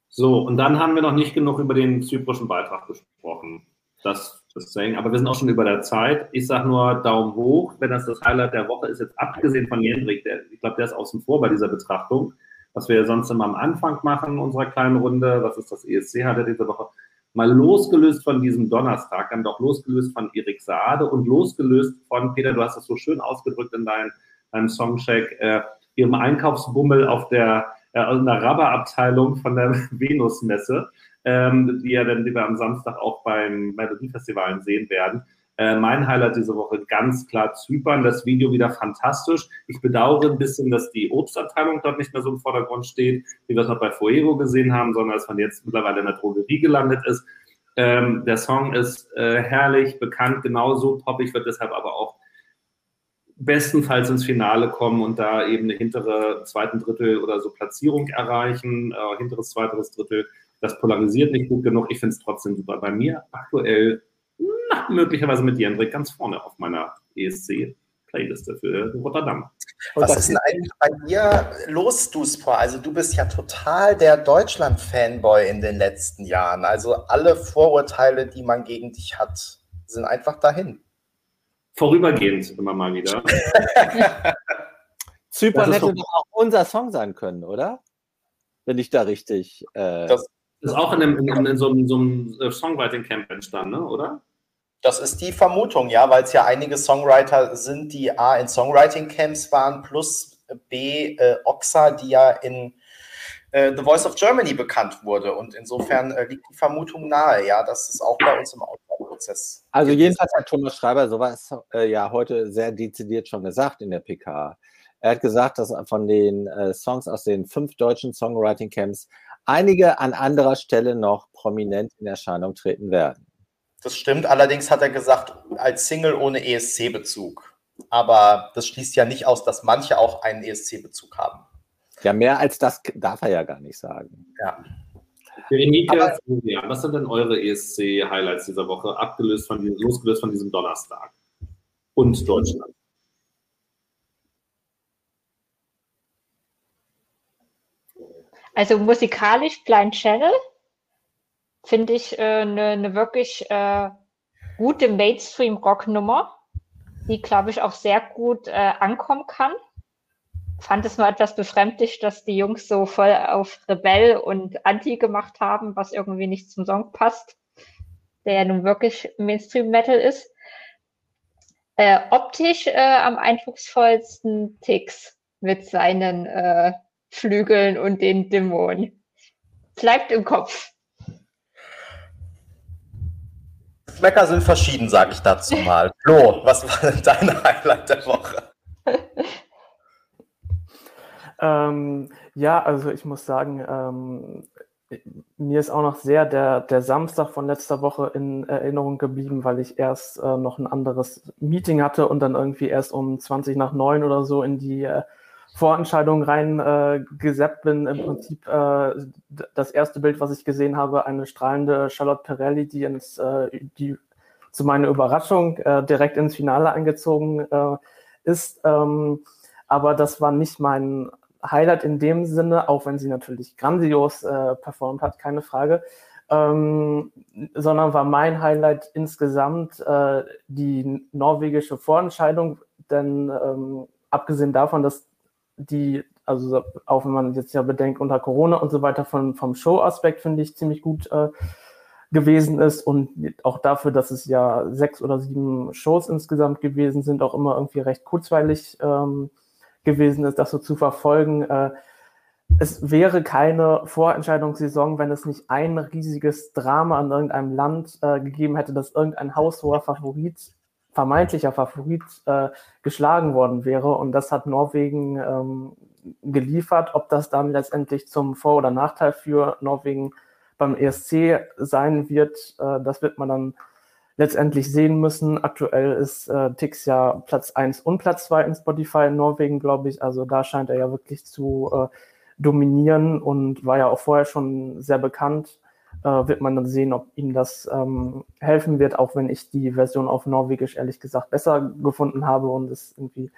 Speaker 5: So, und dann haben wir noch nicht genug über den zyprischen Beitrag gesprochen. Das, das Saying. Aber wir sind auch schon über der Zeit. Ich sage nur Daumen hoch, wenn das das Highlight der Woche ist, jetzt abgesehen von Jendrik, der, ich glaube, der ist außen vor bei dieser Betrachtung, was wir ja sonst immer am Anfang machen unserer kleinen Runde, was ist das ESC hatte diese Woche, mal losgelöst von diesem Donnerstag, dann doch losgelöst von Erik Saade und losgelöst von, Peter, du hast das so schön ausgedrückt in deinem, deinem Songcheck, äh, ihrem Einkaufsbummel auf der äh, aus einer Rabberabteilung von der (laughs) Venusmesse, ähm, die, ja dann, die wir am Samstag auch beim Melodiefestivalen sehen werden. Äh, mein Highlight diese Woche ganz klar Zypern. Das Video wieder fantastisch. Ich bedauere ein bisschen, dass die Obstabteilung dort nicht mehr so im Vordergrund steht, wie wir es noch bei Fuego gesehen haben, sondern dass man jetzt mittlerweile in der Drogerie gelandet ist. Ähm, der Song ist äh, herrlich, bekannt, genauso poppig, wird deshalb aber auch bestenfalls ins Finale kommen und da eben eine hintere zweiten Drittel oder so Platzierung erreichen, äh, hinteres, zweiteres Drittel. Das polarisiert nicht gut genug. Ich finde es trotzdem super. Bei mir aktuell na, möglicherweise mit Jendrik ganz vorne auf meiner ESC-Playliste für Rotterdam.
Speaker 2: Was ist denn eigentlich bei dir los, Duspor? Also du bist ja total der Deutschland-Fanboy in den letzten Jahren. Also alle Vorurteile, die man gegen dich hat, sind einfach dahin.
Speaker 5: Vorübergehend immer mal wieder. (laughs)
Speaker 1: Zypern hätte doch auch unser Song sein können, oder? Wenn ich da richtig.
Speaker 5: Äh das ist auch in, einem, in, in so einem, so einem äh, Songwriting-Camp entstanden, ne? oder?
Speaker 2: Das ist die Vermutung, ja, weil es ja einige Songwriter sind, die A in Songwriting-Camps waren, plus B äh, Oxa, die ja in äh, The Voice of Germany bekannt wurde. Und insofern äh, liegt die Vermutung nahe, ja, dass es auch bei uns im Auswahlprozess.
Speaker 1: Also jedenfalls hat Thomas Schreiber sowas äh, ja heute sehr dezidiert schon gesagt in der PK. Er hat gesagt, dass von den äh, Songs aus den fünf deutschen Songwriting-Camps einige an anderer Stelle noch prominent in Erscheinung treten werden.
Speaker 2: Das stimmt, allerdings hat er gesagt, als Single ohne ESC-Bezug. Aber das schließt ja nicht aus, dass manche auch einen ESC-Bezug haben.
Speaker 1: Ja, mehr als das darf er ja gar nicht sagen.
Speaker 2: Ja.
Speaker 5: Berenike, ja, was sind denn eure ESC-Highlights dieser Woche, abgelöst von diesem, losgelöst von diesem Donnerstag und Deutschland?
Speaker 3: Also musikalisch Blind Channel finde ich eine äh, ne, ne wirklich äh, gute Mainstream-Rock-Nummer, die, glaube ich, auch sehr gut äh, ankommen kann fand es nur etwas befremdlich, dass die Jungs so voll auf Rebell und Anti gemacht haben, was irgendwie nicht zum Song passt, der ja nun wirklich Mainstream-Metal ist. Äh, optisch äh, am eindrucksvollsten Tix mit seinen äh, Flügeln und den Dämonen. Bleibt im Kopf.
Speaker 2: Geschmäcker sind verschieden, sage ich dazu mal. Flo, was war denn dein Highlight der Woche?
Speaker 4: Ähm, ja, also ich muss sagen, ähm, mir ist auch noch sehr der, der Samstag von letzter Woche in Erinnerung geblieben, weil ich erst äh, noch ein anderes Meeting hatte und dann irgendwie erst um 20 nach 9 oder so in die äh, Vorentscheidung reingeseppt äh, bin. Im Prinzip äh, das erste Bild, was ich gesehen habe, eine strahlende Charlotte Perelli, die, ins, äh, die zu meiner Überraschung äh, direkt ins Finale eingezogen äh, ist. Ähm, aber das war nicht mein Highlight in dem Sinne, auch wenn sie natürlich grandios äh, performt hat, keine Frage. ähm, sondern war mein Highlight insgesamt äh, die norwegische Vorentscheidung, denn ähm, abgesehen davon, dass die, also auch wenn man jetzt ja bedenkt, unter Corona und so weiter, von, vom Show-Aspekt finde ich ziemlich gut äh, gewesen ist und auch dafür, dass es ja sechs oder sieben Shows insgesamt gewesen sind, auch immer irgendwie recht kurzweilig ähm, gewesen ist, das so zu verfolgen. Äh, es wäre keine Vorentscheidungssaison, wenn es nicht ein riesiges Drama in irgendeinem Land äh, gegeben hätte, dass irgendein haushoher Favorit, vermeintlicher Favorit, äh, geschlagen worden wäre. Und das hat Norwegen ähm, geliefert. Ob das dann letztendlich zum Vor- oder Nachteil für Norwegen beim ESC sein wird, äh, das wird man dann letztendlich sehen müssen. Aktuell ist äh, Tix ja Platz 1 und Platz 2 in Spotify in Norwegen, glaube ich. Also da scheint er ja wirklich zu äh, dominieren und war ja auch vorher schon sehr bekannt. Äh, wird man dann sehen, ob ihm das ähm, helfen wird, auch wenn ich die Version auf Norwegisch ehrlich gesagt besser gefunden habe und es irgendwie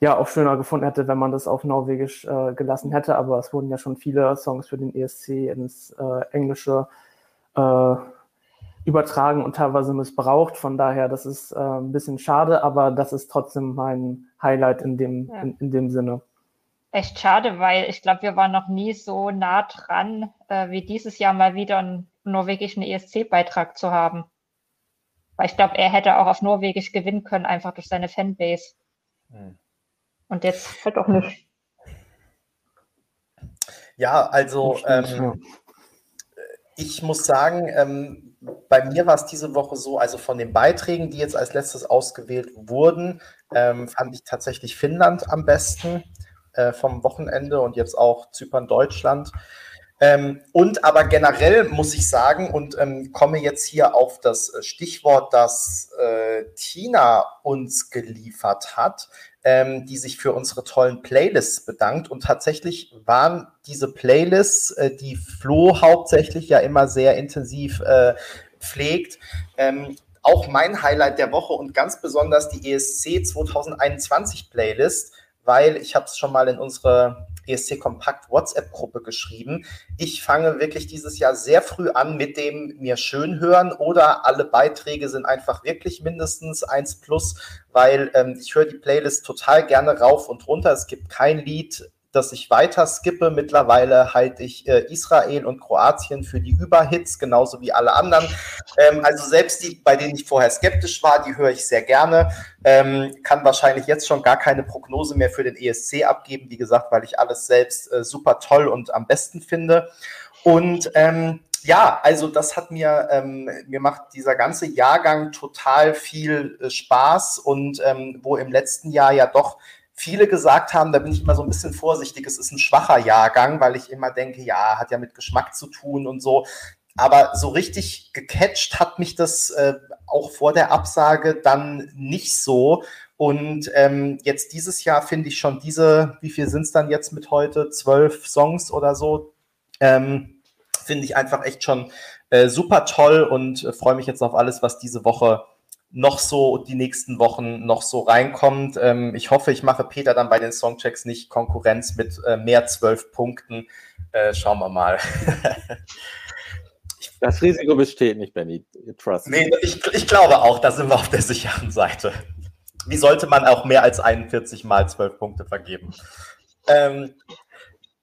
Speaker 4: ja auch schöner gefunden hätte, wenn man das auf Norwegisch äh, gelassen hätte. Aber es wurden ja schon viele Songs für den ESC ins äh, Englische äh, übertragen und teilweise missbraucht. Von daher, das ist äh, ein bisschen schade, aber das ist trotzdem mein Highlight in dem, ja. in, in, dem Sinne.
Speaker 3: Echt schade, weil ich glaube, wir waren noch nie so nah dran, äh, wie dieses Jahr mal wieder einen norwegischen ESC-Beitrag zu haben. Weil ich glaube, er hätte auch auf Norwegisch gewinnen können, einfach durch seine Fanbase. Hm. Und jetzt halt auch nicht.
Speaker 2: Ja, also ähm, ich muss sagen, ähm, bei mir war es diese Woche so, also von den Beiträgen, die jetzt als letztes ausgewählt wurden, ähm, fand ich tatsächlich Finnland am besten äh, vom Wochenende und jetzt auch Zypern, Deutschland. Ähm, und aber generell muss ich sagen und ähm, komme jetzt hier auf das Stichwort, das äh, Tina uns geliefert hat, ähm, die sich für unsere tollen Playlists bedankt. Und tatsächlich waren diese Playlists, äh, die Flo hauptsächlich ja immer sehr intensiv äh, pflegt, ähm, auch mein Highlight der Woche und ganz besonders die ESC 2021 Playlist, weil ich habe es schon mal in unsere ESC Kompakt WhatsApp-Gruppe geschrieben. Ich fange wirklich dieses Jahr sehr früh an mit dem mir schön hören oder alle Beiträge sind einfach wirklich mindestens eins plus, weil ähm, ich höre die Playlist total gerne rauf und runter. Es gibt kein Lied, dass ich weiter skippe. Mittlerweile halte ich äh, Israel und Kroatien für die Überhits, genauso wie alle anderen. Ähm, also selbst die, bei denen ich vorher skeptisch war, die höre ich sehr gerne. Ähm, kann wahrscheinlich jetzt schon gar keine Prognose mehr für den ESC abgeben, wie gesagt, weil ich alles selbst äh, super toll und am besten finde. Und ähm, ja, also das hat mir, ähm, mir macht dieser ganze Jahrgang total viel äh, Spaß und ähm, wo im letzten Jahr ja doch viele gesagt haben, da bin ich immer so ein bisschen vorsichtig, es ist ein schwacher Jahrgang, weil ich immer denke, ja, hat ja mit Geschmack zu tun und so. Aber so richtig gecatcht hat mich das äh, auch vor der Absage dann nicht so. Und ähm, jetzt dieses Jahr finde ich schon diese, wie viel sind es dann jetzt mit heute? Zwölf Songs oder so. Ähm, finde ich einfach echt schon äh, super toll und äh, freue mich jetzt auf alles, was diese Woche noch so die nächsten Wochen noch so reinkommt. Ähm, ich hoffe, ich mache Peter dann bei den Songchecks nicht Konkurrenz mit äh, mehr zwölf Punkten. Äh, schauen wir mal. (laughs)
Speaker 1: das Risiko besteht nicht, Benny.
Speaker 2: Trust. Nee, ich, ich glaube auch, da sind wir auf der sicheren Seite. Wie sollte man auch mehr als 41 mal zwölf Punkte vergeben? Ähm,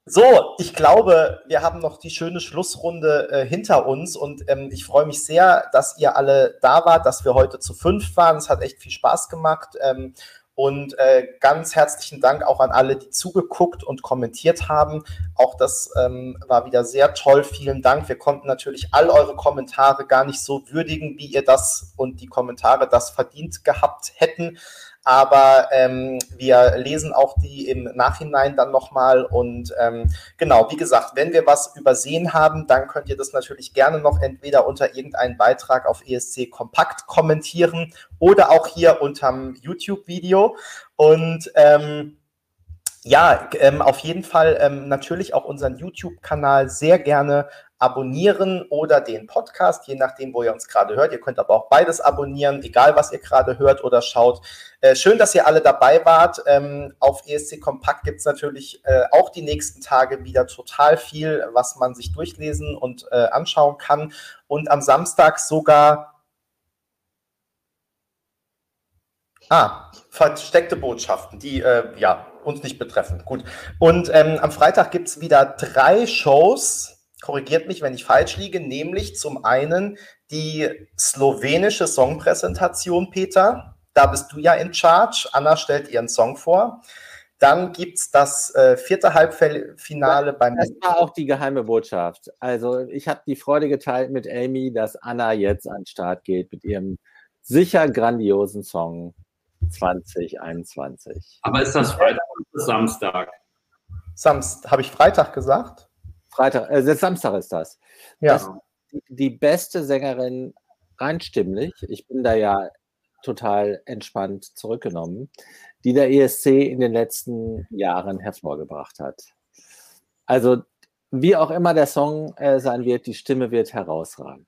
Speaker 2: so, ich glaube, wir haben noch die schöne Schlussrunde äh, hinter uns und ähm, ich freue mich sehr, dass ihr alle da wart, dass wir heute zu fünf waren. Es hat echt viel Spaß gemacht. Ähm, und äh, ganz herzlichen Dank auch an alle, die zugeguckt und kommentiert haben. Auch das ähm, war wieder sehr toll. Vielen Dank. Wir konnten natürlich all eure Kommentare gar nicht so würdigen, wie ihr das und die Kommentare das verdient gehabt hätten aber ähm, wir lesen auch die im Nachhinein dann nochmal und ähm, genau, wie gesagt, wenn wir was übersehen haben, dann könnt ihr das natürlich gerne noch entweder unter irgendeinen Beitrag auf ESC Kompakt kommentieren oder auch hier unterm YouTube-Video. Und ähm, ja, ähm, auf jeden Fall ähm, natürlich auch unseren YouTube-Kanal sehr gerne abonnieren oder den Podcast, je nachdem, wo ihr uns gerade hört. Ihr könnt aber auch beides abonnieren, egal was ihr gerade hört oder schaut. Äh, schön, dass ihr alle dabei wart. Ähm, auf ESC Kompakt gibt es natürlich äh, auch die nächsten Tage wieder total viel, was man sich durchlesen und äh, anschauen kann. Und am Samstag sogar. Ah, versteckte Botschaften, die äh, ja uns nicht betreffen. Gut. Und ähm, am Freitag gibt es wieder drei Shows. Korrigiert mich, wenn ich falsch liege, nämlich zum einen die slowenische Songpräsentation, Peter. Da bist du ja in Charge. Anna stellt ihren Song vor. Dann gibt es das äh, vierte Halbfinale beim.
Speaker 1: Das war auch die geheime Botschaft. Also, ich habe die Freude geteilt mit Amy, dass Anna jetzt an den Start geht mit ihrem sicher grandiosen Song 2021.
Speaker 5: Aber ist das Freitag oder Samstag?
Speaker 2: Samstag. Habe ich Freitag gesagt?
Speaker 1: Freitag, äh, Samstag ist das. Ja. Das, die, beste Sängerin rein stimmlich, ich bin da ja total entspannt zurückgenommen, die der ESC in den letzten Jahren hervorgebracht hat. Also, wie auch immer der Song äh, sein wird, die Stimme wird herausragend.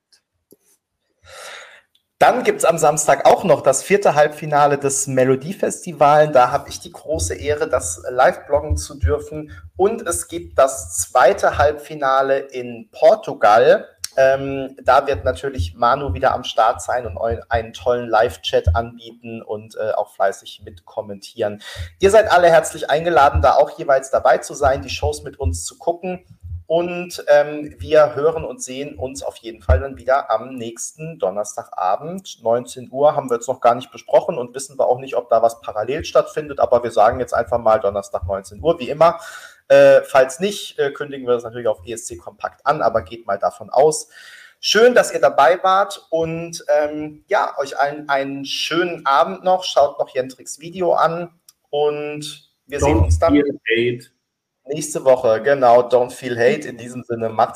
Speaker 2: Dann gibt es am Samstag auch noch das vierte Halbfinale des Melodiefestivals. Da habe ich die große Ehre, das live bloggen zu dürfen. Und es gibt das zweite Halbfinale in Portugal. Ähm, da wird natürlich Manu wieder am Start sein und einen tollen Live-Chat anbieten und äh, auch fleißig mit kommentieren. Ihr seid alle herzlich eingeladen, da auch jeweils dabei zu sein, die Shows mit uns zu gucken. Und ähm, wir hören und sehen uns auf jeden Fall dann wieder am nächsten Donnerstagabend, 19 Uhr, haben wir jetzt noch gar nicht besprochen und wissen wir auch nicht, ob da was parallel stattfindet, aber wir sagen jetzt einfach mal Donnerstag 19 Uhr, wie immer. Äh, falls nicht, äh, kündigen wir das natürlich auf ESC Kompakt an, aber geht mal davon aus. Schön, dass ihr dabei wart und ähm, ja, euch allen einen schönen Abend noch. Schaut noch Jentrix Video an und wir Don't sehen uns dann nächste Woche. Genau, don't feel hate. In diesem Sinne, macht's